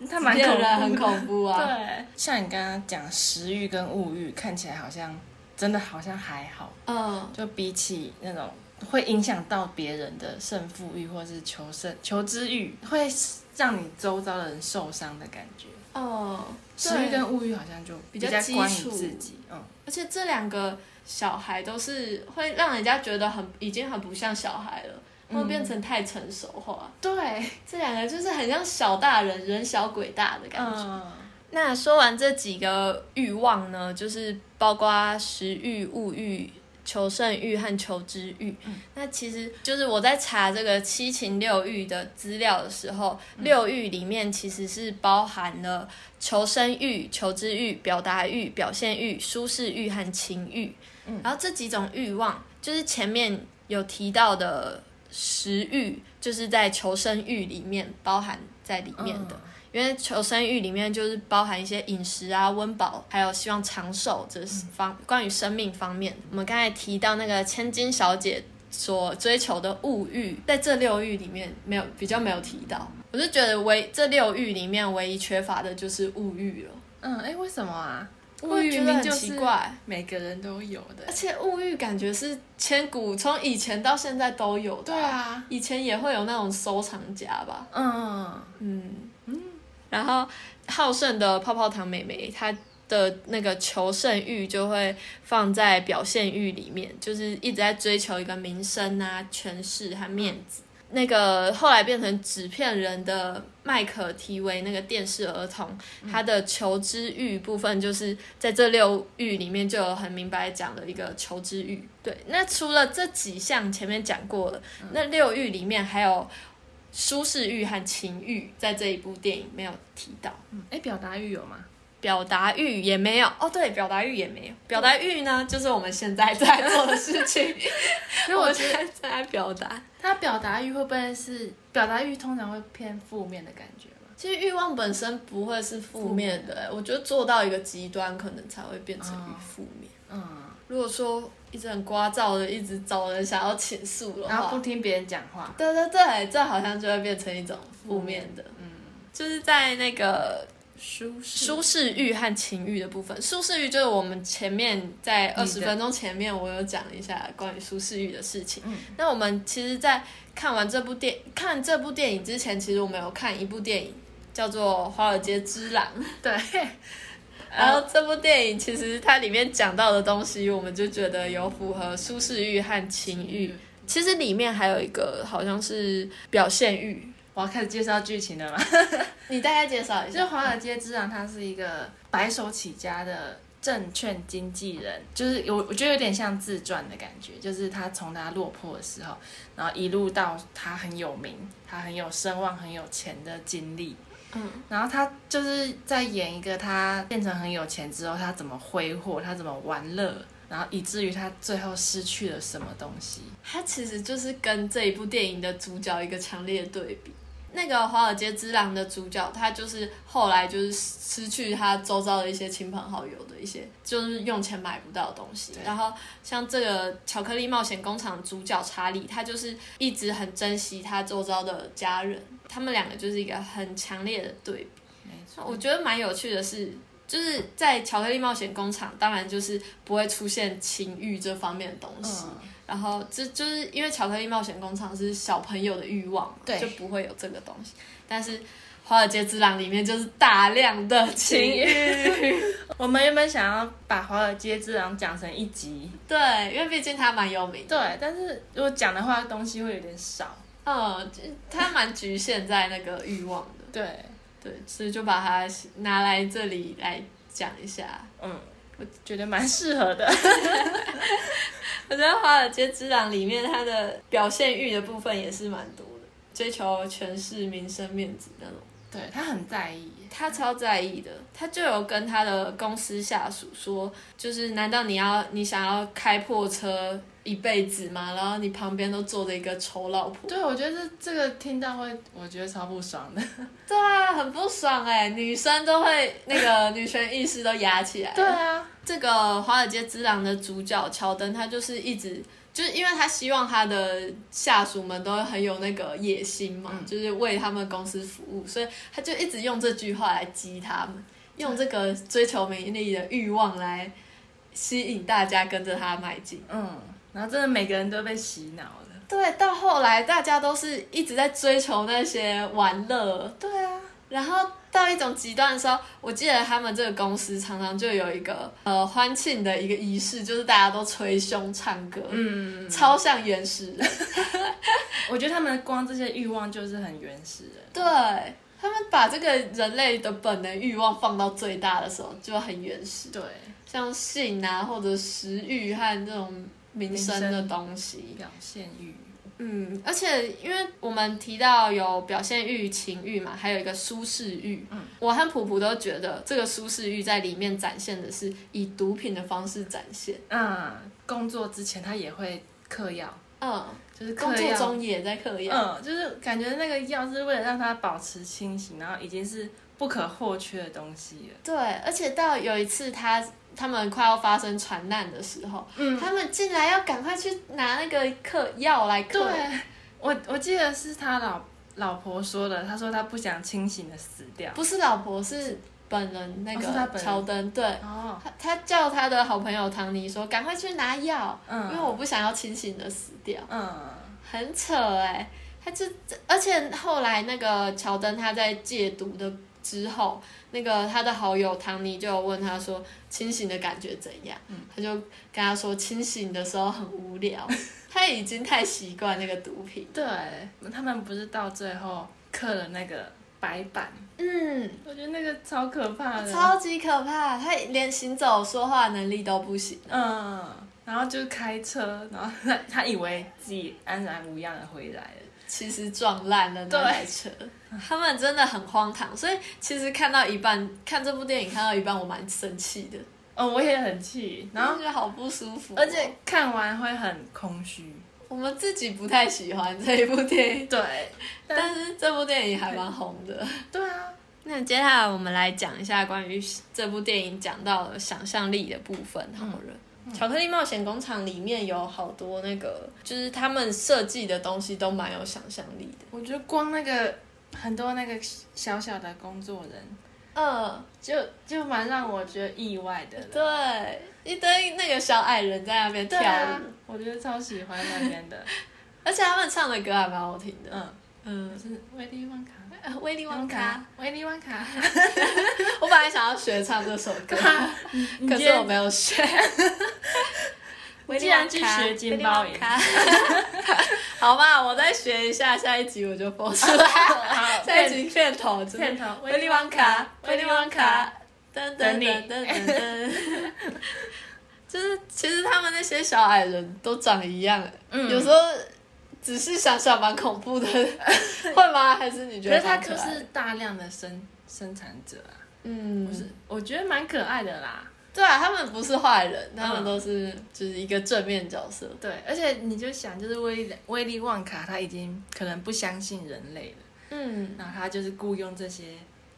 他蛮恐怖，很恐怖啊！对，像你刚刚讲食欲跟物欲，看起来好像真的好像还好，嗯，就比起那种会影响到别人的胜负欲或是求胜求知欲，会让你周遭的人受伤的感觉。哦，食欲跟物欲好像就比较关于自己，嗯，而且这两个小孩都是会让人家觉得很已经很不像小孩了。会变成太成熟化，对，这两个就是很像小大人人小鬼大的感觉。那说完这几个欲望呢，就是包括食欲、物欲、求胜欲和求知欲。那其实就是我在查这个七情六欲的资料的时候，六欲里面其实是包含了求生欲、求知欲、表达欲、表现欲、舒适欲和情欲。然后这几种欲望，就是前面有提到的。食欲就是在求生欲里面包含在里面的，因为求生欲里面就是包含一些饮食啊、温饱，还有希望长寿这方关于生命方面。我们刚才提到那个千金小姐所追求的物欲，在这六欲里面没有比较没有提到，我是觉得唯这六欲里面唯一缺乏的就是物欲了。嗯，哎，为什么啊？物欲很奇怪，每个人都有的，而且物欲感觉是千古从以前到现在都有的。对啊，以前也会有那种收藏家吧。嗯嗯嗯。然后好胜的泡泡糖妹妹，她的那个求胜欲就会放在表现欲里面，就是一直在追求一个名声啊、权势和面子。那个后来变成纸片人的麦可提维那个电视儿童，他的求知欲部分就是在这六欲里面就有很明白讲的一个求知欲。对，那除了这几项前面讲过了，那六欲里面还有舒适欲和情欲，在这一部电影没有提到。嗯，哎，表达欲有吗？表达欲也没有哦，对，表达欲也没有。表达欲呢，就是我们现在在做的事情。所以我现在在表达，他表达欲会不会是表达欲？通常会偏负面的感觉吗？其实欲望本身不会是负面的，我觉得做到一个极端，可能才会变成负面。嗯，如果说一直很聒噪的，一直找人想要倾诉的话，然后不听别人讲话，对对对，这好像就会变成一种负面的。嗯，就是在那个。舒适舒适欲和情欲的部分，舒适欲就是我们前面在二十分钟前面我有讲一下关于舒适欲的事情。那我们其实，在看完这部电看这部电影之前，其实我们有看一部电影叫做《华尔街之狼》。对，然后这部电影其实它里面讲到的东西，我们就觉得有符合舒适欲和情欲。其实里面还有一个好像是表现欲。我要开始介绍剧情了吗？你大概介绍一下。就华尔街之狼，他是一个白手起家的证券经纪人，就是有我觉得有点像自传的感觉，就是他从他落魄的时候，然后一路到他很有名，他很有声望、很有钱的经历。嗯。然后他就是在演一个他变成很有钱之后，他怎么挥霍，他怎么玩乐，然后以至于他最后失去了什么东西。他其实就是跟这一部电影的主角一个强烈的对比。那个《华尔街之狼》的主角，他就是后来就是失去他周遭的一些亲朋好友的一些，就是用钱买不到的东西。然后像这个《巧克力冒险工厂》主角查理，他就是一直很珍惜他周遭的家人。他们两个就是一个很强烈的对比。没错，我觉得蛮有趣的是，就是在《巧克力冒险工厂》，当然就是不会出现情欲这方面的东西。然后这就是因为巧克力冒险工厂是小朋友的欲望，对，就不会有这个东西。但是华尔街之狼里面就是大量的情欲。我们原本想要把华尔街之狼讲成一集，对，因为毕竟它蛮有名。对，但是如果讲的话，东西会有点少。嗯，它蛮局限在那个欲望的。对，对，所以就把它拿来这里来讲一下。嗯，我觉得蛮适合的。我觉得《华尔街之狼》里面他的表现欲的部分也是蛮多的，追求权势、名声、面子那种。对他很在意，他超在意的。他就有跟他的公司下属说，就是难道你要你想要开破车一辈子嘛？然后你旁边都坐着一个丑老婆。对，我觉得这这个听到会，我觉得超不爽的。对啊，很不爽哎，女生都会那个 女权意识都压起来。对啊。这个《华尔街之狼》的主角乔登，他就是一直就是因为他希望他的下属们都很有那个野心嘛，就是为他们公司服务，所以他就一直用这句话来激他们，用这个追求名利的欲望来吸引大家跟着他迈进。嗯，然后真的每个人都被洗脑了。对，到后来大家都是一直在追求那些玩乐。对啊，然后。到一种极端的时候，我记得他们这个公司常常就有一个呃欢庆的一个仪式，就是大家都捶胸唱歌，嗯，超像原始人。我觉得他们光这些欲望就是很原始人。对他们把这个人类的本能欲望放到最大的时候，就很原始。对，像性啊，或者食欲和这种民生的东西，表现欲。嗯，而且因为我们提到有表现欲、情欲嘛，还有一个舒适欲。嗯，我和普普都觉得这个舒适欲在里面展现的是以毒品的方式展现。嗯，工作之前他也会嗑药。嗯，就是工作中也在嗑药。嗯，就是感觉那个药是为了让他保持清醒，然后已经是不可或缺的东西了。对，而且到有一次他。他们快要发生船难的时候，嗯他们进来要赶快去拿那个嗑药来嗑。对，我我记得是他老老婆说的，他说他不想清醒的死掉。不是老婆，是本人那个乔登。对，哦他他叫他的好朋友唐尼说，赶快去拿药，嗯因为我不想要清醒的死掉。嗯，很扯哎，他就而且后来那个乔登他在戒毒的。之后，那个他的好友唐尼就有问他说清醒的感觉怎样，他就跟他说清醒的时候很无聊，他已经太习惯那个毒品。对他们不是到最后刻了那个白板，嗯，我觉得那个超可怕的，超级可怕，他连行走说话能力都不行。嗯，然后就是开车，然后他他以为自己安然无恙的回来了。其实撞烂了那台车，他们真的很荒唐。所以其实看到一半，看这部电影看到一半，我蛮生气的。哦，我也很气，然后觉得好不舒服，而且看完会很空虚。我们自己不太喜欢这一部电影，对，但是这部电影还蛮红的。对啊，那接下来我们来讲一下关于这部电影讲到了想象力的部分，好了。巧克力冒险工厂里面有好多那个，就是他们设计的东西都蛮有想象力的。我觉得光那个很多那个小小的工作人，嗯，就就蛮让我觉得意外的。对，一堆那个小矮人在那边跳舞，我觉得超喜欢那边的，而且他们唱的歌还蛮好听的。嗯。嗯，是威利旺卡。威利旺卡，威利旺卡，我本来想要学唱这首歌，可是我没有学。既然去学金包银，好吧，我再学一下，下一集我就播出来。下一集片头，片头，威利旺卡，威利旺卡，噔噔噔噔噔噔。就是其实他们那些小矮人都长一样，有时候。只是想想蛮恐怖的，会吗？还是你觉得？可是他可是大量的生生产者啊，嗯，不是，我觉得蛮可爱的啦。对啊，他们不是坏人，他们都是就是一个正面角色。对，而且你就想，就是威威利旺卡他已经可能不相信人类了，嗯，然后他就是雇佣这些。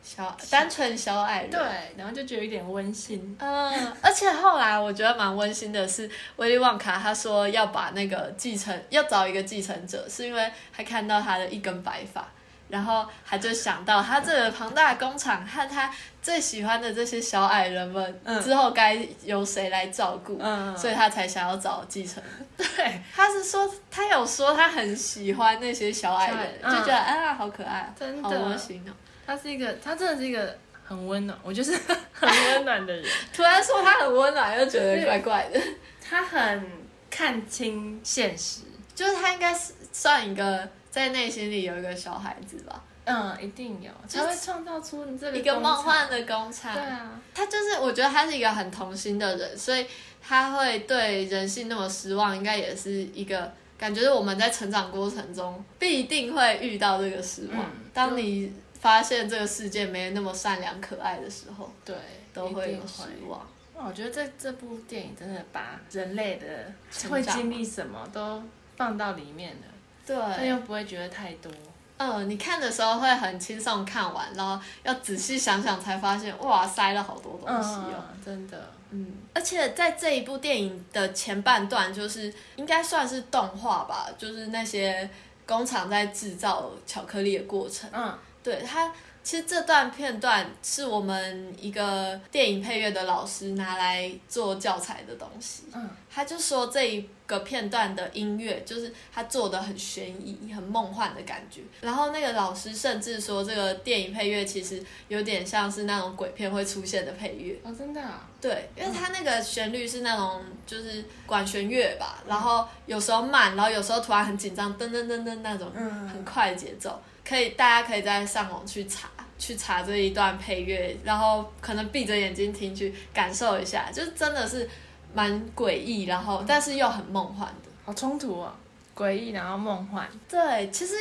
小单纯小矮人，对，然后就觉得有点温馨。嗯，而且后来我觉得蛮温馨的是，威利旺卡他说要把那个继承，要找一个继承者，是因为他看到他的一根白发，然后他就想到他这个庞大的工厂和他最喜欢的这些小矮人们之后该由谁来照顾，所以他才想要找继承。对，他是说他有说他很喜欢那些小矮人，就觉得啊好可爱，真的好温馨哦。他是一个，他真的是一个很温暖，我就是 很温暖的人。突然说他很温暖，又觉得怪怪的。他很看清现实，就是他应该是算一个在内心里有一个小孩子吧。嗯，一定有，才会创造出你这一个梦幻的工厂。对啊，他就是我觉得他是一个很童心的人，所以他会对人性那么失望，应该也是一个感觉。我们在成长过程中必定会遇到这个失望。当你发现这个世界没那么善良可爱的时候，对，都会有失望。我觉得这这部电影真的把人类的会经历什么都放到里面了，对，但又不会觉得太多。嗯，你看的时候会很轻松看完，然后要仔细想想才发现，哇，塞了好多东西哦，真的。嗯，而且在这一部电影的前半段，就是应该算是动画吧，就是那些工厂在制造巧克力的过程。嗯。对他，其实这段片段是我们一个电影配乐的老师拿来做教材的东西。嗯，他就说这一个片段的音乐就是他做的很悬疑、很梦幻的感觉。然后那个老师甚至说，这个电影配乐其实有点像是那种鬼片会出现的配乐。哦，真的？啊？对，因为他那个旋律是那种就是管弦乐吧，然后有时候慢，然后有时候突然很紧张，噔噔噔噔那种很快的节奏。可以，大家可以在上网去查，去查这一段配乐，然后可能闭着眼睛听，去感受一下，就是真的是蛮诡异，然后但是又很梦幻的，好冲突啊，诡异然后梦幻。对，其实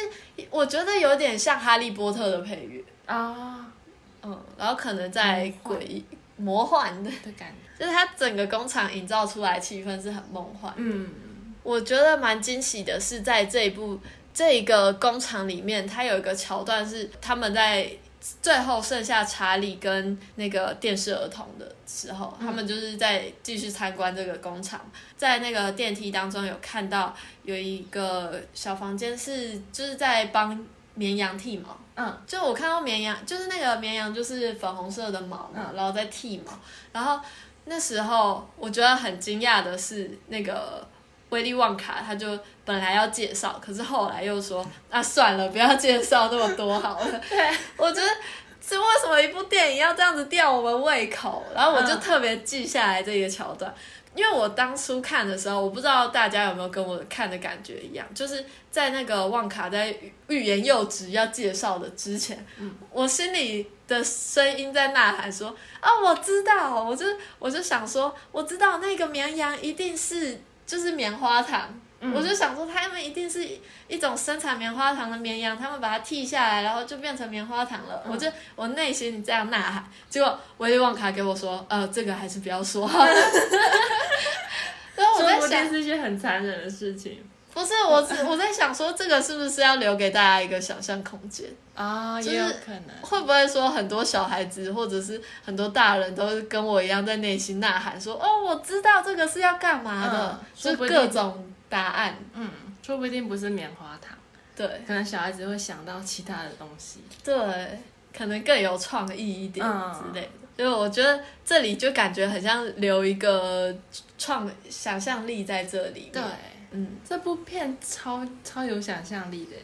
我觉得有点像哈利波特的配乐。啊，嗯，然后可能在诡异、魔幻的。的感觉，就是它整个工厂营造出来气氛是很梦幻。嗯，我觉得蛮惊喜的是在这一部。这一个工厂里面，它有一个桥段是他们在最后剩下查理跟那个电视儿童的时候，他们就是在继续参观这个工厂，在那个电梯当中有看到有一个小房间是就是在帮绵羊剃毛，嗯，就我看到绵羊就是那个绵羊就是粉红色的毛嘛，然后在剃毛，然后那时候我觉得很惊讶的是那个。威利旺卡，他就本来要介绍，可是后来又说，啊，算了，不要介绍那么多好了。对，我觉得是为什么一部电影要这样子吊我们胃口？然后我就特别记下来这个桥段。因为我当初看的时候，我不知道大家有没有跟我看的感觉一样，就是在那个旺卡在欲言又止要介绍的之前，我心里的声音在呐喊说：“啊，我知道！”我就我就想说，我知道那个绵羊一定是就是棉花糖。我就想说，他们一定是一种生产棉花糖的绵羊，他们把它剃下来，然后就变成棉花糖了。我就我内心这样呐喊，结果维利旺卡给我说，呃，这个还是不要说。然后我在想，是一些很残忍的事情。不是我，我在想说，这个是不是要留给大家一个想象空间啊？也有可能。会不会说很多小孩子或者是很多大人都跟我一样在内心呐喊说，哦，我知道这个是要干嘛的，就各种。答案，嗯，说不定不是棉花糖，对，可能小孩子会想到其他的东西，对，可能更有创意一点之类的。就我觉得这里就感觉很像留一个创想象力在这里。对，嗯，这部片超超有想象力的，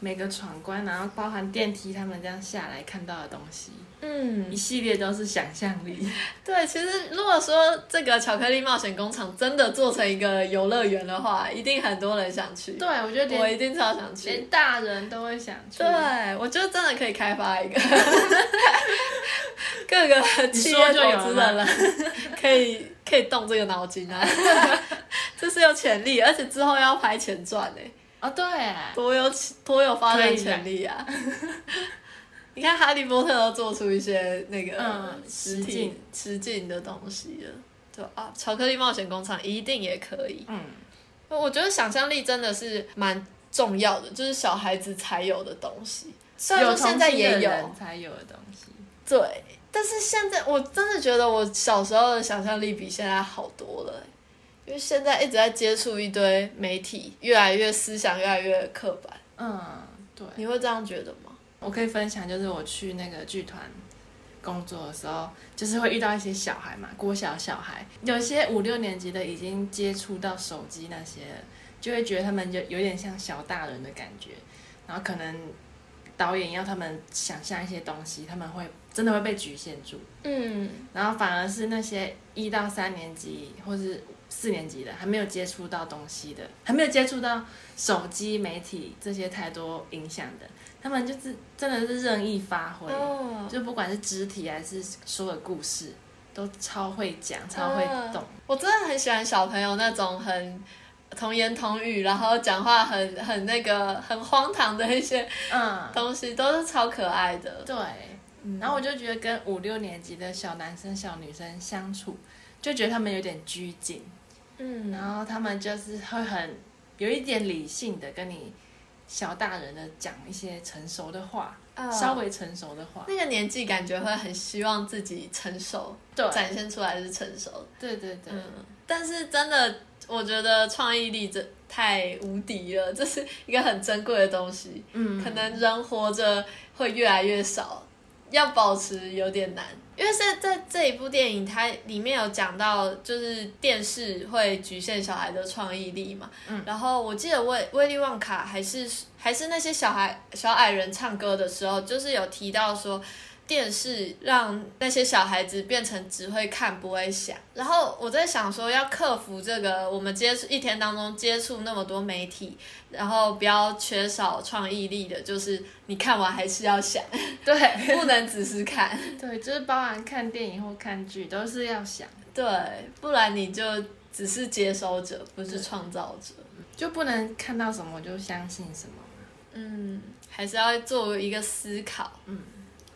每个闯关，然后包含电梯他们这样下来看到的东西。嗯，一系列都是想象力。对，其实如果说这个巧克力冒险工厂真的做成一个游乐园的话，一定很多人想去。对，我觉得我一定超想去，连大人都会想去。对，我觉得真的可以开发一个，各个企业投资的人 可以可以动这个脑筋啊，这是有潜力，而且之后要拍前传呢。啊，对，多有多有发展潜力啊。你看《哈利波特》都做出一些那个实景、实景的东西了，对啊，巧克力冒险工厂一定也可以。嗯，我觉得想象力真的是蛮重要的，就是小孩子才有的东西。虽然说现在也有才有的东西，对，但是现在我真的觉得我小时候的想象力比现在好多了，因为现在一直在接触一堆媒体，越来越思想越来越刻板。嗯，对，你会这样觉得吗？我可以分享，就是我去那个剧团工作的时候，就是会遇到一些小孩嘛，国小小孩，有些五六年级的已经接触到手机那些，就会觉得他们就有点像小大人的感觉，然后可能导演要他们想象一些东西，他们会真的会被局限住，嗯，然后反而是那些一到三年级或是四年级的还没有接触到东西的，还没有接触到手机媒体这些太多影响的。他们就是真的是任意发挥，就不管是肢体还是说的故事，都超会讲，超会懂。我真的很喜欢小朋友那种很童言童语，然后讲话很很那个很荒唐的一些嗯东西，都是超可爱的。对，然后我就觉得跟五六年级的小男生小女生相处，就觉得他们有点拘谨，嗯，然后他们就是会很有一点理性的跟你。小大人的讲一些成熟的话，稍微成熟的话，那个年纪感觉会很希望自己成熟，对，展现出来是成熟。对对对，嗯。但是真的，我觉得创意力这太无敌了，这是一个很珍贵的东西。嗯。可能人活着会越来越少，要保持有点难。因为在在这一部电影，它里面有讲到，就是电视会局限小孩的创意力嘛。嗯。然后我记得威威利旺卡还是还是那些小孩小矮人唱歌的时候，就是有提到说。电视让那些小孩子变成只会看不会想，然后我在想说要克服这个，我们接触一天当中接触那么多媒体，然后不要缺少创意力的，就是你看完还是要想，对，不能只是看，对，就是包含看电影或看剧都是要想，对，不然你就只是接收者，不是创造者，就不能看到什么就相信什么，嗯，还是要做一个思考，嗯。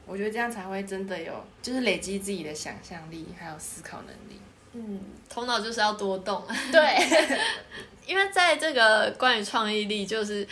我觉得这样才会真的有，就是累积自己的想象力，还有思考能力。嗯，头脑就是要多动。对，因为在这个关于创意力，就是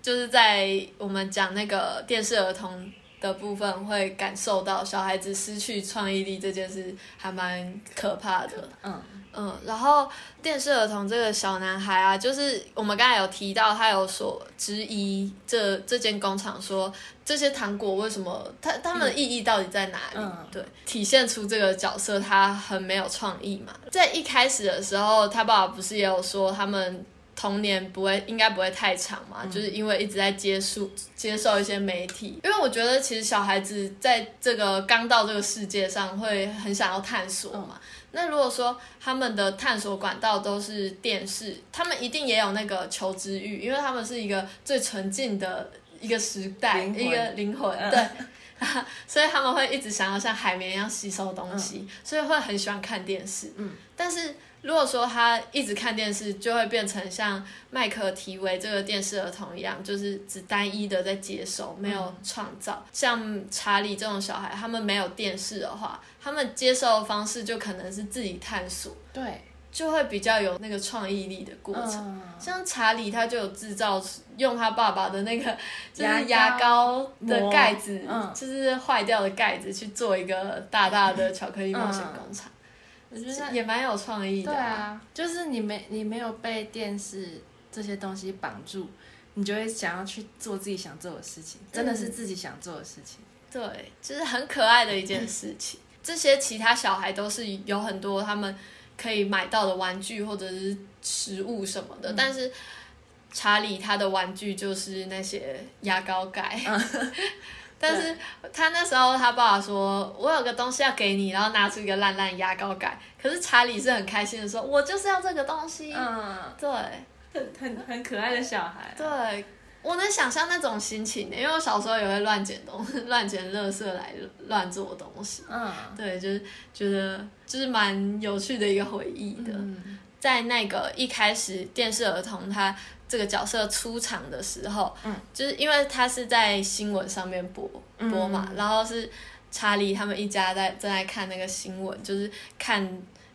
就是在我们讲那个电视儿童的部分，会感受到小孩子失去创意力这件事，还蛮可怕的。嗯。嗯，然后电视儿童这个小男孩啊，就是我们刚才有提到，他有所质疑这这间工厂说这些糖果为什么他他们的意义到底在哪里？对，体现出这个角色他很没有创意嘛。在一开始的时候，他爸爸不是也有说他们。童年不会应该不会太长嘛，就是因为一直在接触接受一些媒体。因为我觉得其实小孩子在这个刚到这个世界上会很想要探索嘛。那如果说他们的探索管道都是电视，他们一定也有那个求知欲，因为他们是一个最纯净的一个时代，一个灵魂，对，所以他们会一直想要像海绵一样吸收东西，所以会很喜欢看电视。嗯，但是。如果说他一直看电视，就会变成像麦克提维这个电视儿童一样，就是只单一的在接收，没有创造。像查理这种小孩，他们没有电视的话，他们接受的方式就可能是自己探索，对，就会比较有那个创意力的过程。像查理，他就有制造用他爸爸的那个 就是牙膏的盖子，就是坏掉的盖子去做一个大大的巧克力冒险工厂。我觉得也蛮有创意的。对啊，就是你没你没有被电视这些东西绑住，你就会想要去做自己想做的事情，真的是自己想做的事情。对，就是很可爱的一件事情。这些其他小孩都是有很多他们可以买到的玩具或者是食物什么的，但是查理他的玩具就是那些牙膏盖。但是他那时候他爸爸说：“我有个东西要给你，然后拿出一个烂烂牙膏盖。”可是查理是很开心的说：“我就是要这个东西。”嗯，对，很很很可爱的小孩。对，我能想象那种心情因为我小时候也会乱捡东西，乱捡垃圾来乱做东西。嗯，对，就是觉得就是蛮有趣的一个回忆的。在那个一开始电视儿童他。这个角色出场的时候，嗯，就是因为他是在新闻上面播播嘛，然后是查理他们一家在正在看那个新闻，就是看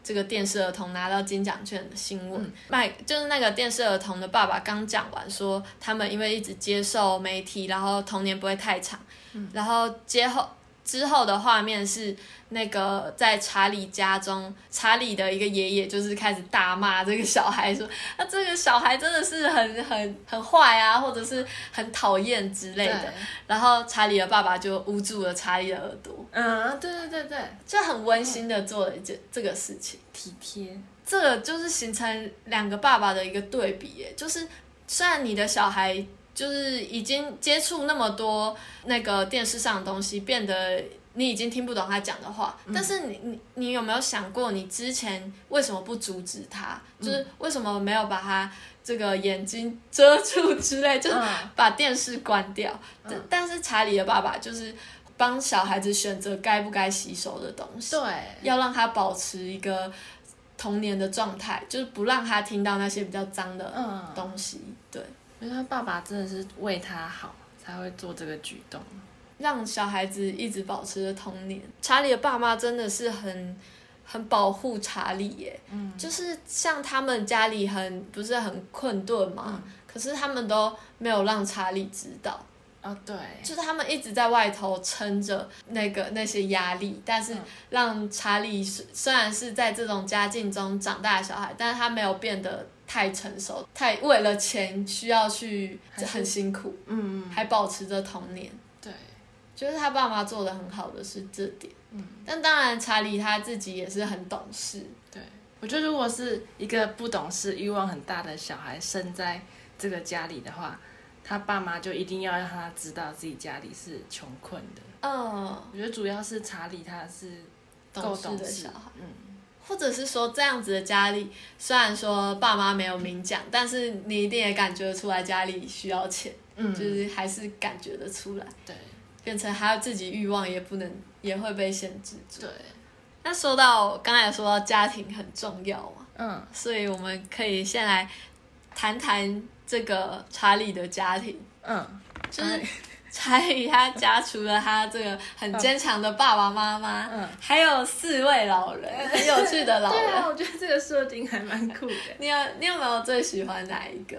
这个电视儿童拿到金奖券的新闻。麦就是那个电视儿童的爸爸刚讲完说，他们因为一直接受媒体，然后童年不会太长，然后接后。之后的画面是那个在查理家中，查理的一个爷爷就是开始大骂这个小孩，说：“那这个小孩真的是很很很坏啊，或者是很讨厌之类的。”然后查理的爸爸就捂住了查理的耳朵。嗯，对对对对，就很温馨的做了一件这个事情，体贴。这个就是形成两个爸爸的一个对比，就是虽然你的小孩。就是已经接触那么多那个电视上的东西，变得你已经听不懂他讲的话。但是你你你有没有想过，你之前为什么不阻止他？就是为什么没有把他这个眼睛遮住之类，就是把电视关掉。但是查理的爸爸就是帮小孩子选择该不该吸收的东西，对，要让他保持一个童年的状态，就是不让他听到那些比较脏的东西，对。因为他爸爸真的是为他好，才会做这个举动，让小孩子一直保持着童年。查理的爸妈真的是很很保护查理耶，嗯，就是像他们家里很不是很困顿嘛，可是他们都没有让查理知道。哦，对，就是他们一直在外头撑着那个那些压力，但是让查理虽然是在这种家境中长大的小孩，但是他没有变得。太成熟，太为了钱需要去很辛苦，嗯嗯，还保持着童年，对，就是他爸妈做的很好的是这点，嗯，但当然查理他自己也是很懂事，对，我觉得如果是一个不懂事、欲望很大的小孩生在这个家里的话，他爸妈就一定要让他知道自己家里是穷困的，嗯，我觉得主要是查理他是够懂事的小孩，嗯。或者是说这样子的家里，虽然说爸妈没有明讲，但是你一定也感觉出来家里需要钱，嗯，就是还是感觉得出来，对，变成还有自己欲望也不能也会被限制住，对。那说到刚才说到家庭很重要嘛，嗯，所以我们可以先来谈谈这个查理的家庭，嗯，就是。查理他家除了他这个很坚强的爸爸妈妈，嗯，还有四位老人，很有趣的老人。对啊，我觉得这个设定还蛮酷的。你有你有没有最喜欢哪一个？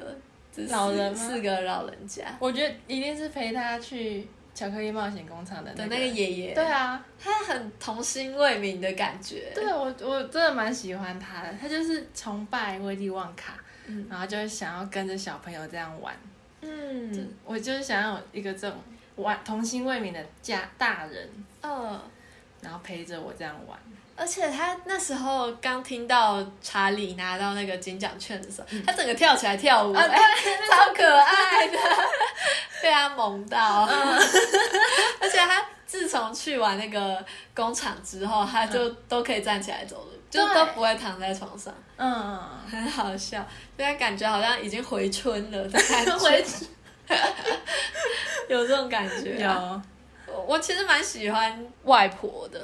老人四个老人家，我觉得一定是陪他去巧克力冒险工厂的的那个爷爷。对啊，他很童心未泯的感觉。对我我真的蛮喜欢他的，他就是崇拜威利旺卡，嗯然后就是想要跟着小朋友这样玩。嗯，我就是想要一个这种玩童心未泯的家大人，嗯，然后陪着我这样玩。而且他那时候刚听到查理拿到那个金奖券的时候，他整个跳起来跳舞，哎，超可爱的，被他萌到。嗯。而且他自从去完那个工厂之后，他就都可以站起来走路，就都不会躺在床上。嗯，很好笑，现在感觉好像已经回春了的感觉，有这种感觉。有，我其实蛮喜欢外婆的。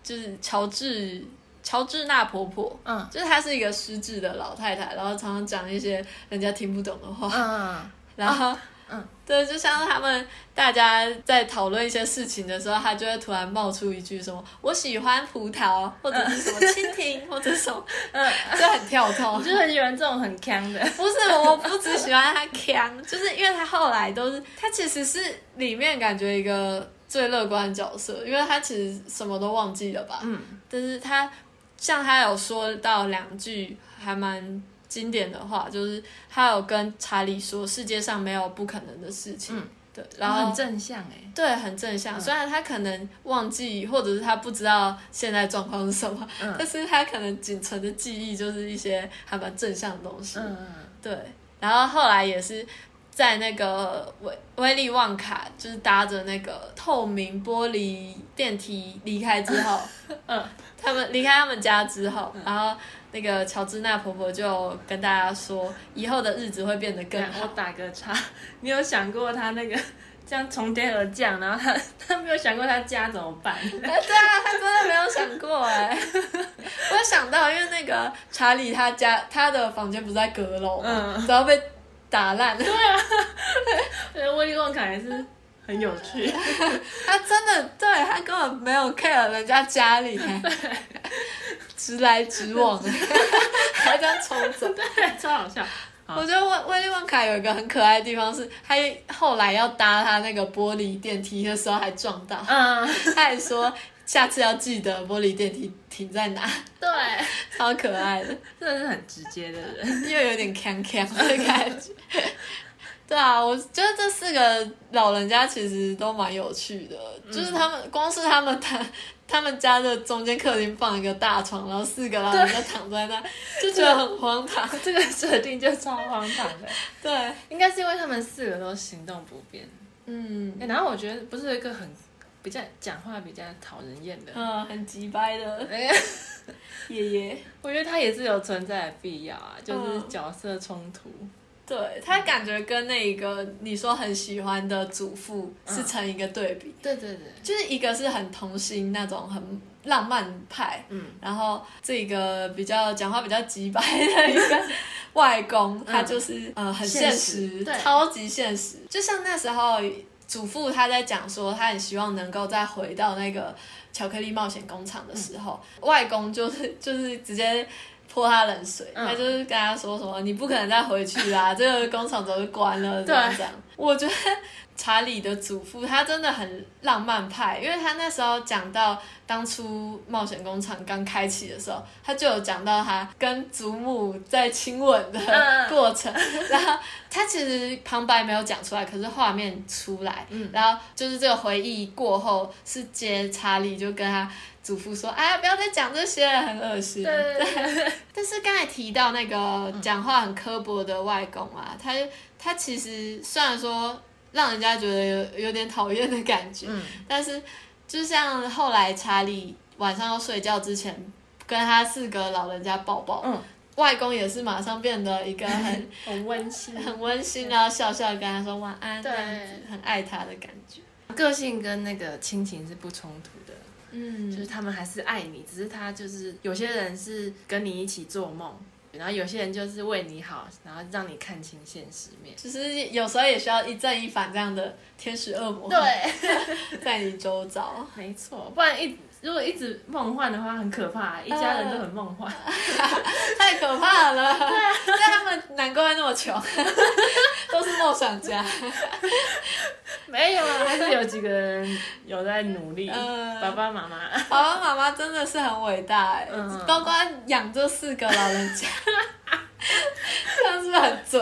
就是乔治乔治娜婆婆，嗯，就是她是一个失智的老太太，然后常常讲一些人家听不懂的话，嗯，然后，嗯，对，就像他们大家在讨论一些事情的时候，他就会突然冒出一句什么“我喜欢葡萄”或者是什么蜻蜓或者什么，嗯，就很跳脱，我就很喜欢这种很强的，不是，我不只喜欢他强，就是因为他后来都是他其实是里面感觉一个。最乐观的角色，因为他其实什么都忘记了吧？嗯，但是他像他有说到两句还蛮经典的话，就是他有跟查理说世界上没有不可能的事情。嗯，对，然后很正向哎，对，很正向。虽然他可能忘记，或者是他不知道现在状况是什么，但是他可能仅存的记忆就是一些还蛮正向的东西。嗯嗯，对。然后后来也是。在那个威威利旺卡就是搭着那个透明玻璃电梯离开之后，嗯，他们离开他们家之后，然后那个乔治娜婆婆就跟大家说，以后的日子会变得更好。我打个叉，你有想过他那个这样从天而降，然后他他没有想过他家怎么办？对啊，他真的没有想过哎。我有想到，因为那个查理他家他的房间不在阁楼嘛，只要被。打烂，对啊，对，威利旺卡也是很有趣，他真的，对他根本没有 care 人家家里，直来直往，还这样冲走，对，超好笑。我觉得威威利旺卡有一个很可爱的地方是，他后来要搭他那个玻璃电梯的时候还撞到，嗯，他还说。下次要记得玻璃电梯停在哪。对，超可爱的，真的是很直接的人，又有点锵锵的感觉。对啊，我觉得这四个老人家其实都蛮有趣的，就是他们光是他们他 他们家的中间客厅放一个大床，然后四个老人家躺在那，就觉得很荒唐。这个设定就超荒唐的。对，应该是因为他们四个都行动不便。嗯，然后我觉得不是一个很。比较讲话比较讨人厌的，嗯，很急掰的爷爷，我觉得他也是有存在的必要啊，就是角色冲突。对他感觉跟那一个你说很喜欢的祖父是成一个对比。对对对，就是一个是很童心那种很浪漫派，嗯，然后这个比较讲话比较直白的一个外公，他就是呃很现实，超级现实，就像那时候。祖父他在讲说，他很希望能够再回到那个巧克力冒险工厂的时候，外公就是就是直接泼他冷水，他就是跟他说什么，你不可能再回去啦，这个工厂早就关了，这样这样。我觉得查理的祖父他真的很浪漫派，因为他那时候讲到。当初冒险工厂刚开启的时候，他就有讲到他跟祖母在亲吻的过程，然后他其实旁白没有讲出来，可是画面出来，然后就是这个回忆过后是接查理就跟他祖父说：“哎呀，不要再讲这些了，很恶心。”对。但是刚才提到那个讲话很刻薄的外公啊，他他其实虽然说让人家觉得有有点讨厌的感觉，但是。就像后来查理晚上要睡觉之前，跟他四个老人家抱抱，嗯外公也是马上变得一个很 很温馨、很温馨，然后笑笑跟他说晚安，这样子很爱他的感觉。个性跟那个亲情是不冲突的，嗯，就是他们还是爱你，只是他就是有些人是跟你一起做梦。然后有些人就是为你好，然后让你看清现实面。其实有时候也需要一正一反这样的天使恶魔，对，在你周遭。没错，不然一如果一直梦幻的话，很可怕，一家人都很梦幻，太可怕了。对啊，他们难怪那么穷，都是梦想家。没有啊，还是有几个人有在努力。爸爸妈妈，爸爸妈妈真的是很伟大哎，包括养这四个老人家，这样是不是很嘴？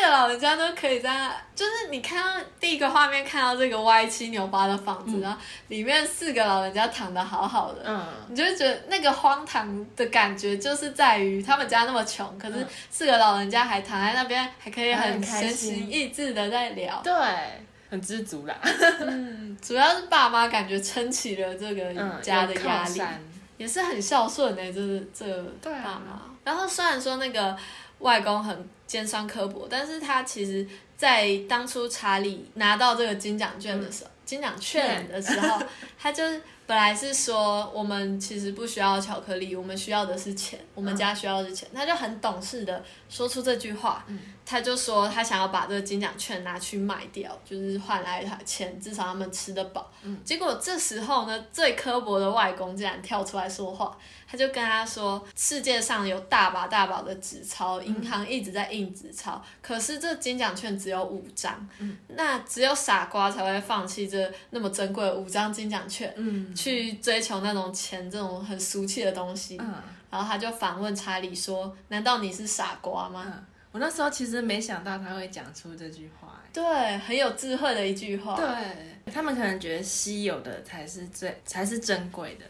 个老人家都可以在那，就是你看到第一个画面，看到这个歪七扭八的房子，然后里面四个老人家躺的好好的，嗯，你就会觉得那个荒唐的感觉，就是在于他们家那么穷，可是四个老人家还躺在那边，还可以很闲情逸致的在聊，对，很知足啦。嗯，主要是爸妈感觉撑起了这个家的压力，也是很孝顺的，就是这爸妈。然后虽然说那个外公很尖酸刻薄，但是他其实，在当初查理拿到这个金奖券的时候，金奖券的时候，他就本来是说我们其实不需要巧克力，我们需要的是钱，我们家需要的是钱，他就很懂事的说出这句话。他就说他想要把这个金奖券拿去卖掉，就是换来他钱，至少他们吃得饱。结果这时候呢，最刻薄的外公竟然跳出来说话。他就跟他说，世界上有大把大把的纸钞，银行一直在印纸钞，可是这金奖券只有五张，那只有傻瓜才会放弃这那么珍贵的五张金奖券，嗯去追求那种钱这种很俗气的东西。嗯然后他就反问查理说：“难道你是傻瓜吗？”我那时候其实没想到他会讲出这句话，对，很有智慧的一句话。对他们可能觉得稀有的才是最才是珍贵的。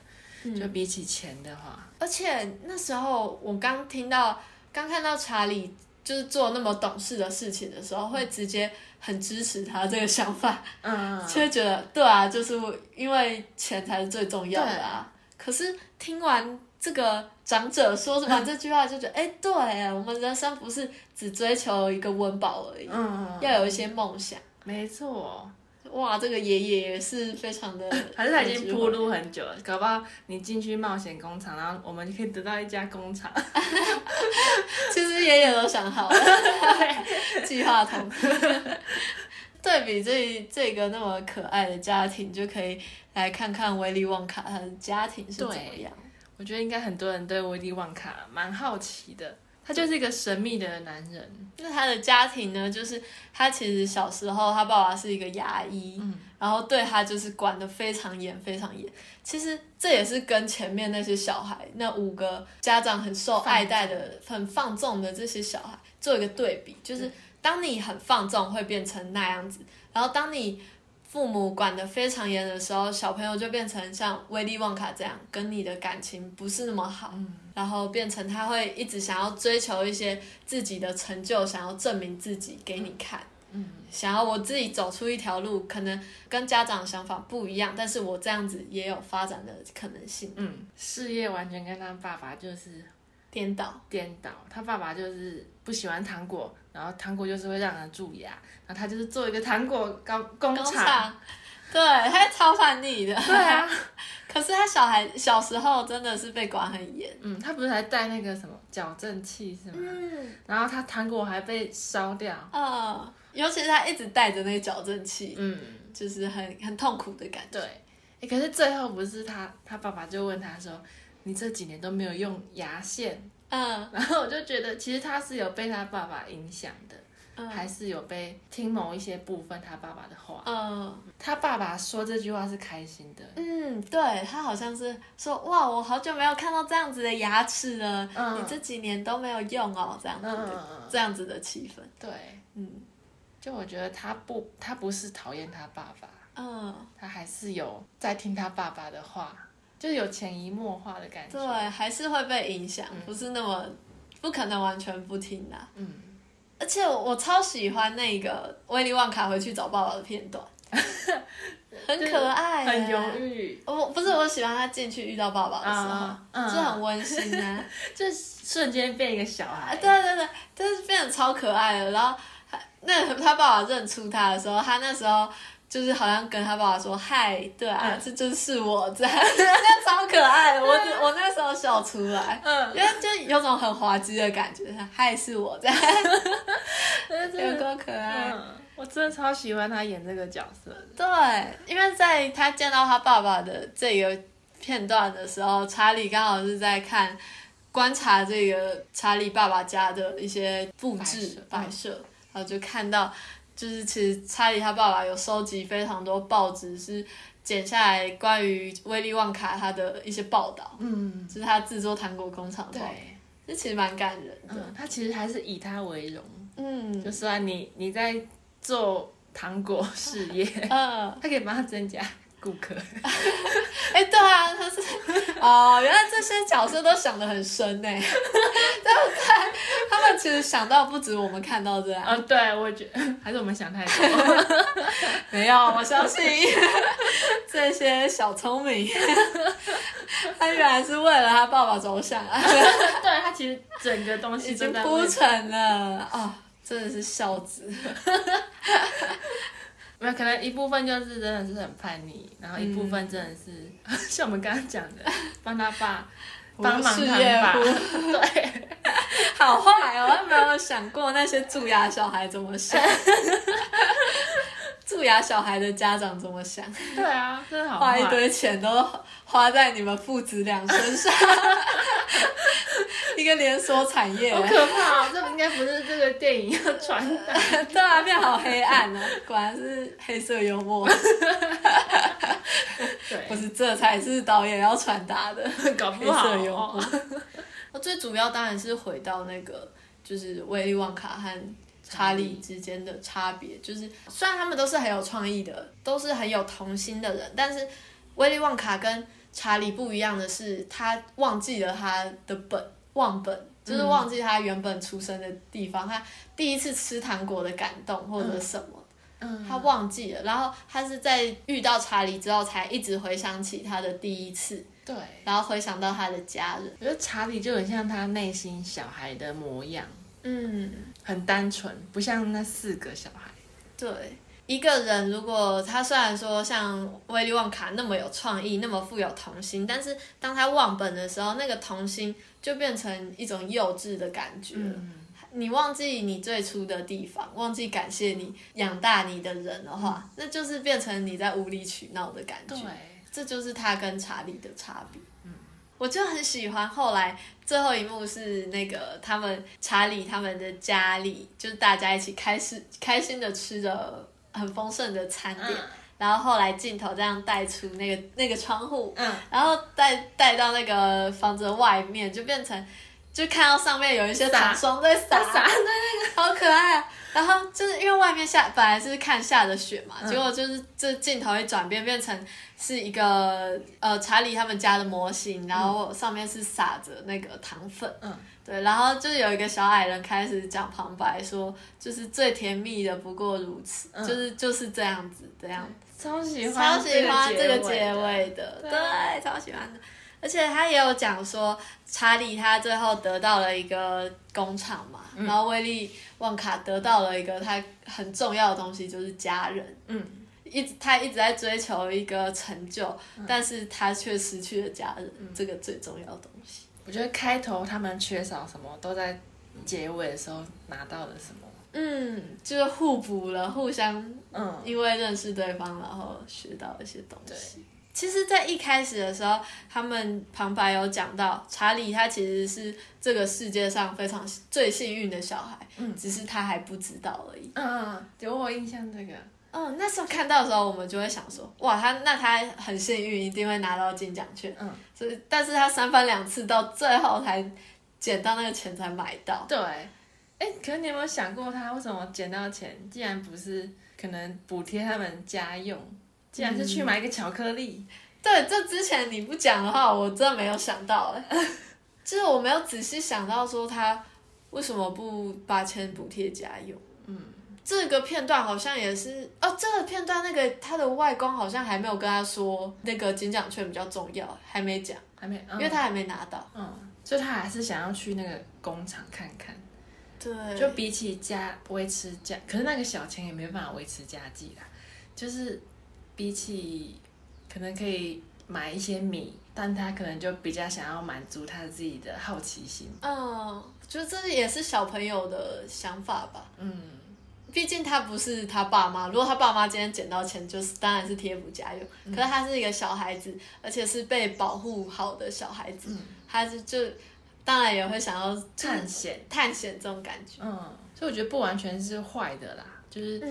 就比起钱的话，而且那时候我刚听到、刚看到查理就是做那么懂事的事情的时候，会直接很支持他这个想法，嗯，就会觉得对啊，就是因为钱才是最重要的啊。可是听完这个长者说完这句话，就觉得哎，对，我们人生不是只追求一个温饱而已，嗯，要有一些梦想，没错。哇，这个爷爷也是非常的，还是他已经铺路很久了，搞不好你进去冒险工厂，然后我们就可以得到一家工厂。其实爷爷都想好了，计划通。对比这这个那么可爱的家庭，就可以来看看威利旺卡他的家庭是怎么样。我觉得应该很多人对威利旺卡蛮好奇的。他就是一个神秘的男人。那他的家庭呢？就是他其实小时候，他爸爸是一个牙医，然后对他就是管得非常严，非常严。其实这也是跟前面那些小孩，那五个家长很受爱戴的、很放纵的这些小孩做一个对比。就是当你很放纵，会变成那样子；然后当你父母管得非常严的时候，小朋友就变成像威利旺卡这样，跟你的感情不是那么好，然后变成他会一直想要追求一些自己的成就，想要证明自己给你看，嗯想要我自己走出一条路，可能跟家长想法不一样，但是我这样子也有发展的可能性。嗯，事业完全跟他爸爸就是颠倒，颠倒。他爸爸就是不喜欢糖果，然后糖果就是会让人蛀牙。然后他就是做一个糖果高工厂，对，他超叛逆的。对啊，可是他小孩小时候真的是被管很严。嗯，他不是还带那个什么矫正器是吗？嗯。然后他糖果还被烧掉。嗯，尤其是他一直带着那个矫正器，嗯，就是很很痛苦的感觉。对。哎，可是最后不是他，他爸爸就问他说：“你这几年都没有用牙线？”嗯。然后我就觉得，其实他是有被他爸爸影响的。还是有被听某一些部分他爸爸的话，嗯，他爸爸说这句话是开心的，嗯，对他好像是说哇，我好久没有看到这样子的牙齿了，你这几年都没有用哦，这样子的这样子的气氛，对，嗯，就我觉得他不，他不是讨厌他爸爸，嗯，他还是有在听他爸爸的话，就是有潜移默化的感觉，对，还是会被影响，不是那么不可能完全不听的，嗯。而且我超喜欢那个威利旺卡回去找爸爸的片段，很可爱，很犹豫。我不是我喜欢他进去遇到爸爸的时候，就很温馨啊，就瞬间变一个小孩。对对对，就是变得超可爱的。然后那他爸爸认出他的时候，他那时候。就是好像跟他爸爸说嗨，对啊，这就是我在，那超可爱的，我我那时候笑出来，嗯，因为就有种很滑稽的感觉，嗨是我在，有多可爱，我真的超喜欢他演这个角色。对，因为在他见到他爸爸的这个片段的时候，查理刚好是在看观察这个查理爸爸家的一些布置摆设，然后就看到。就是其实查理他爸爸有收集非常多报纸，是剪下来关于威利旺卡他的一些报道，嗯，就是他制作糖果工厂的，对，这其实蛮感人的。他其实还是以他为荣，嗯，就说你你在做糖果事业，嗯，他可以帮他增加。顾客，哎，对啊，他是哦，原来这些角色都想的很深呢，对不对？他们其实想到不止我们看到这样。嗯，对，我觉得 还是我们想太多。没有，我相信这些小聪明，他原来是为了他爸爸着想啊。对他其实整个东西已经铺成了啊，真的是孝子。没有，可能一部分就是真的是很叛逆，然后一部分真的是 像我们刚刚讲的，帮他爸帮忙他爸，对，好坏哦，他没有想过那些蛀牙小孩怎么想，蛀牙小孩的家长怎么想？对啊，真的好花一堆钱都花在你们父子俩身上。一个连锁产业，好可怕！这应该不是这个电影要传达，对啊，变好黑暗哦，果然是黑色幽默。对，不是，这才是导演要传达的，搞不好。我 最主要当然是回到那个，就是威利旺卡和查理之间的差别，就是虽然他们都是很有创意的，都是很有童心的人，但是威利旺卡跟查理不一样的是，他忘记了他的本。忘本就是忘记他原本出生的地方，他第一次吃糖果的感动或者什么，嗯他忘记了。然后他是在遇到查理之后，才一直回想起他的第一次。对，然后回想到他的家人，我觉得查理就很像他内心小孩的模样，嗯，很单纯，不像那四个小孩。对。一个人如果他虽然说像威利旺卡那么有创意，那么富有童心，但是当他忘本的时候，那个童心就变成一种幼稚的感觉。你忘记你最初的地方，忘记感谢你养大你的人的话，那就是变成你在无理取闹的感觉。对，这就是他跟查理的差别。嗯，我就很喜欢后来最后一幕是那个他们查理他们的家里，就是大家一起开始开心的吃着。很丰盛的餐点，然后后来镜头这样带出那个那个窗户，然后带带到那个房子的外面，就变成就看到上面有一些糖霜在洒，洒在那个好可爱啊！然后就是因为外面下本来是看下着雪嘛，结果就是这镜头一转变，变成是一个呃查理他们家的模型，然后上面是撒着那个糖粉。嗯。对，然后就是有一个小矮人开始讲旁白，说就是最甜蜜的不过如此，就是就是这样子，这样超喜欢超喜欢这个结尾的，对，超喜欢的。而且他也有讲说，查理他最后得到了一个工厂嘛，然后威利旺卡得到了一个他很重要的东西，就是家人。嗯，一直他一直在追求一个成就，但是他却失去了家人，这个最重要的东西。我觉得开头他们缺少什么，都在结尾的时候拿到了什么。嗯，就是互补了，互相嗯，因为认识对方，然后学到一些东西。其实，在一开始的时候，他们旁白有讲到，查理他其实是这个世界上非常最幸运的小孩，嗯，只是他还不知道而已。嗯嗯，有我印象这个。嗯，那时候看到的时候，我们就会想说，哇，他那他很幸运，一定会拿到金奖券。嗯，所以，但是他三番两次到最后才捡到那个钱才买到。对，哎，可是你有没有想过，他为什么捡到钱，竟然不是可能补贴他们家用，竟然是去买一个巧克力？对，这之前你不讲的话，我真的没有想到。哎，就是我没有仔细想到说他为什么不八千补贴家用。嗯。这个片段好像也是哦，这个片段那个他的外公好像还没有跟他说那个金奖券比较重要，还没讲，还没，因为他还没拿到，嗯，所以他还是想要去那个工厂看看，对，就比起家维持家，可是那个小钱也没办法维持家计啦，就是比起可能可以买一些米，但他可能就比较想要满足他自己的好奇心，嗯，就这也是小朋友的想法吧，嗯。毕竟他不是他爸妈，如果他爸妈今天捡到钱，就是当然是贴补家用。可是他是一个小孩子，而且是被保护好的小孩子，他是就当然也会想要探险，探险这种感觉。嗯，所以我觉得不完全是坏的啦，就是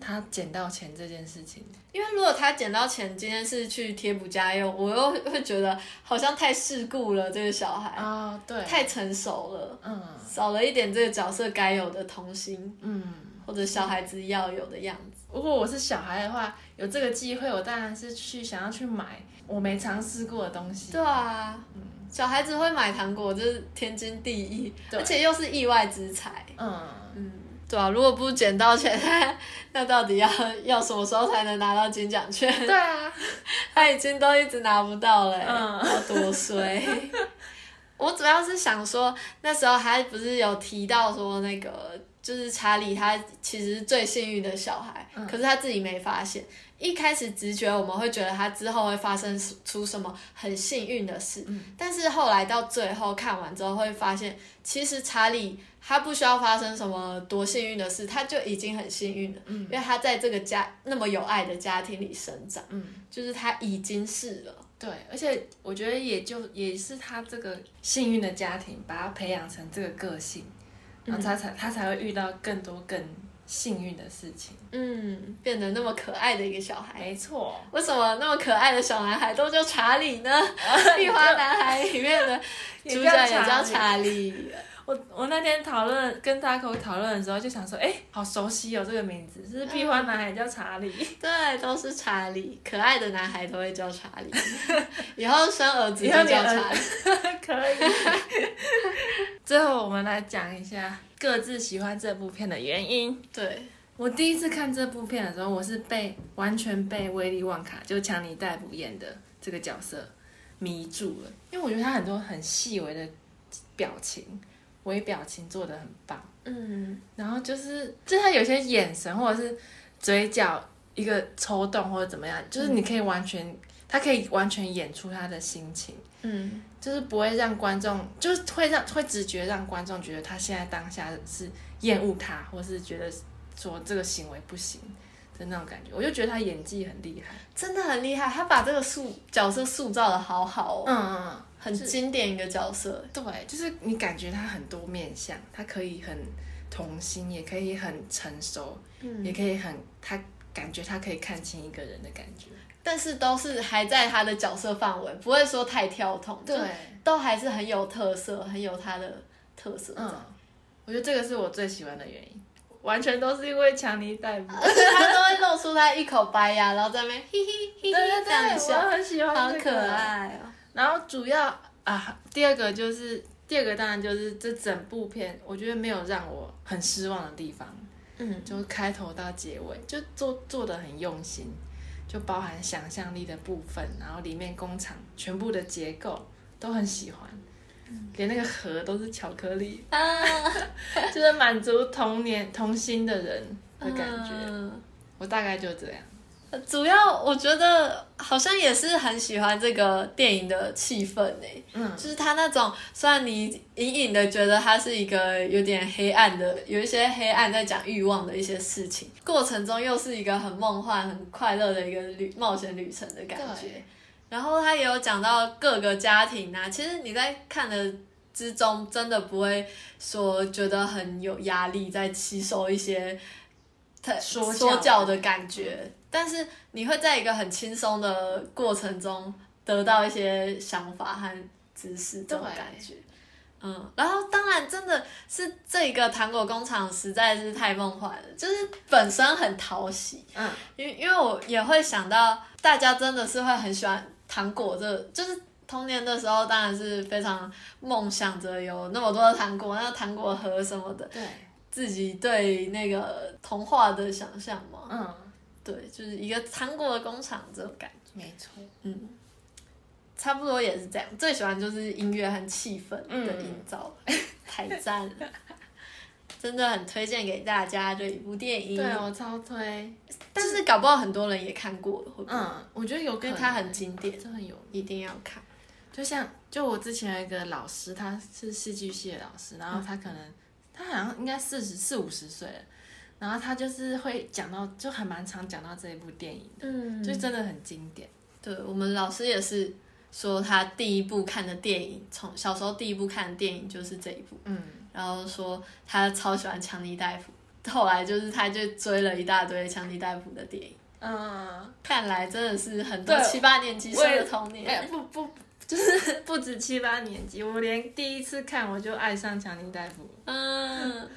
他捡到钱这件事情。因为如果他捡到钱，今天是去贴补家用，我又会觉得好像太世故了，这个小孩啊，对，太成熟了，嗯，少了一点这个角色该有的童心，嗯，或者小孩子要有的样子。如果我是小孩的话，有这个机会，我当然是去想要去买我没尝试过的东西。对啊，嗯，小孩子会买糖果，这是天经地义，而且又是意外之财，嗯嗯。对啊，如果不捡到钱，那到底要要什么时候才能拿到金奖券？对啊，他已经都一直拿不到了，要多衰。我主要是想说，那时候还不是有提到说那个，就是查理他其实是最幸运的小孩，可是他自己没发现。一开始直觉我们会觉得他之后会发生出什么很幸运的事，但是后来到最后看完之后会发现，其实查理。他不需要发生什么多幸运的事，他就已经很幸运了，嗯因为他在这个家那么有爱的家庭里生长，嗯就是他已经是了。对，而且我觉得也就也是他这个幸运的家庭把他培养成这个个性，然后他才他才会遇到更多更幸运的事情。嗯，变得那么可爱的一个小孩。没错。为什么那么可爱的小男孩都叫查理呢？《壁花男孩》里面的 主角也叫查理。我我那天讨论跟大口讨论的时候，就想说，哎，好熟悉哦，这个名字是屁花男孩叫查理，对，都是查理，可爱的男孩都会叫查理，以后生儿子就叫查理，可以。最后我们来讲一下各自喜欢这部片的原因。对我第一次看这部片的时候，我是被完全被威利旺卡就强尼戴普演的这个角色迷住了，因为我觉得他很多很细微的表情。微表情做的很棒，嗯，然后就是，就他有些眼神或者是嘴角一个抽动或者怎么样，就是你可以完全，他可以完全演出他的心情，嗯，就是不会让观众，就是会让会直觉让观众觉得他现在当下是厌恶他，或是觉得说这个行为不行的那种感觉，我就觉得他演技很厉害，真的很厉害，他把这个塑角色塑造的好好哦，嗯嗯。很经典一个角色，对，就是你感觉他很多面相，他可以很童心，也可以很成熟，嗯，也可以很他感觉他可以看清一个人的感觉，但是都是还在他的角色范围，不会说太跳痛，对，都还是很有特色，很有他的特色。嗯，我觉得这个是我最喜欢的原因，完全都是因为强尼戴普，他都会露出他一口白牙，然后在那边嘿嘿嘿嘿这样笑，我很喜欢，好可爱哦。然后主要啊，第二个就是第二个，当然就是这整部片，我觉得没有让我很失望的地方。嗯，就开头到结尾，就做做的很用心，就包含想象力的部分，然后里面工厂全部的结构都很喜欢，连那个盒都是巧克力。啊，就是满足童年童心的人的感觉。我大概就这样。主要我觉得好像也是很喜欢这个电影的气氛诶，嗯，就是他那种虽然你隐隐的觉得它是一个有点黑暗的，有一些黑暗在讲欲望的一些事情，过程中又是一个很梦幻、很快乐的一个旅冒险旅程的感觉。然后他也有讲到各个家庭啊，其实你在看的之中，真的不会说觉得很有压力，在吸收一些说说教的感觉。但是你会在一个很轻松的过程中得到一些想法和知识，这种感觉，嗯，然后当然真的是这个糖果工厂实在是太梦幻了，就是本身很讨喜，嗯，因为因为我也会想到大家真的是会很喜欢糖果，这就是童年的时候当然是非常梦想着有那么多的糖果，那糖果盒什么的，对，自己对那个童话的想象嘛，嗯。对，就是一个糖果的工厂这种感觉。没错，嗯，差不多也是这样。最喜欢就是音乐和气氛的营造，太赞了！真的很推荐给大家这一部电影。对我超推，但是搞不好很多人也看过了，会不会？嗯，我觉得有，因为它很经典，真的有，一定要看。就像就我之前有一个老师，他是戏剧系的老师，然后他可能他好像应该四十四五十岁了。然后他就是会讲到，就还蛮常讲到这一部电影的，嗯，就真的很经典。对我们老师也是说，他第一部看的电影，从小时候第一部看的电影就是这一部，嗯，然后说他超喜欢强尼戴夫，后来就是他就追了一大堆强尼戴普的电影。嗯，看来真的是很多七八年级生的童哎、年。不不，就是不止七八年级，我连第一次看我就爱上强尼戴普。嗯，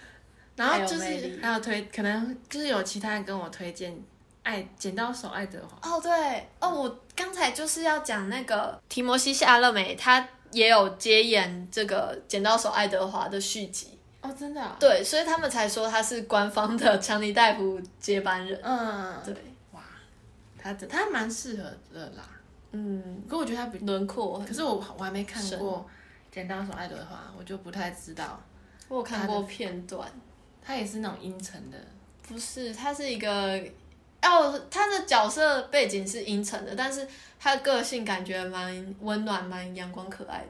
然后就是还有推，可能就是有其他人跟我推荐爱剪刀手爱德华。哦对，哦我刚才就是要讲那个提摩西夏勒美，他也有接演这个《剪刀手爱德华》的续集。哦，真的、啊？对，所以他们才说他是官方的强尼戴夫接班人。嗯，对，哇，他的他蛮适合的啦。嗯，可我觉得他比，轮廓，可是我我还没看深过《剪刀手爱德华》，我就不太知道。我有看过片段，他也是那种阴沉的，不是，他是一个。哦，他的角色背景是阴沉的，但是他的个性感觉蛮温暖、蛮阳光可爱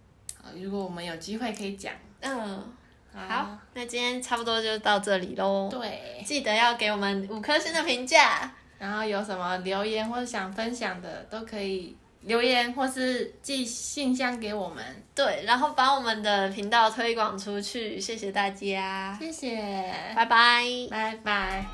如果我们有机会可以讲。嗯，好，那今天差不多就到这里喽。对，记得要给我们五颗星的评价。然后有什么留言或者想分享的，都可以留言或是寄信箱给我们。对，然后把我们的频道推广出去，谢谢大家，谢谢，拜拜。拜拜。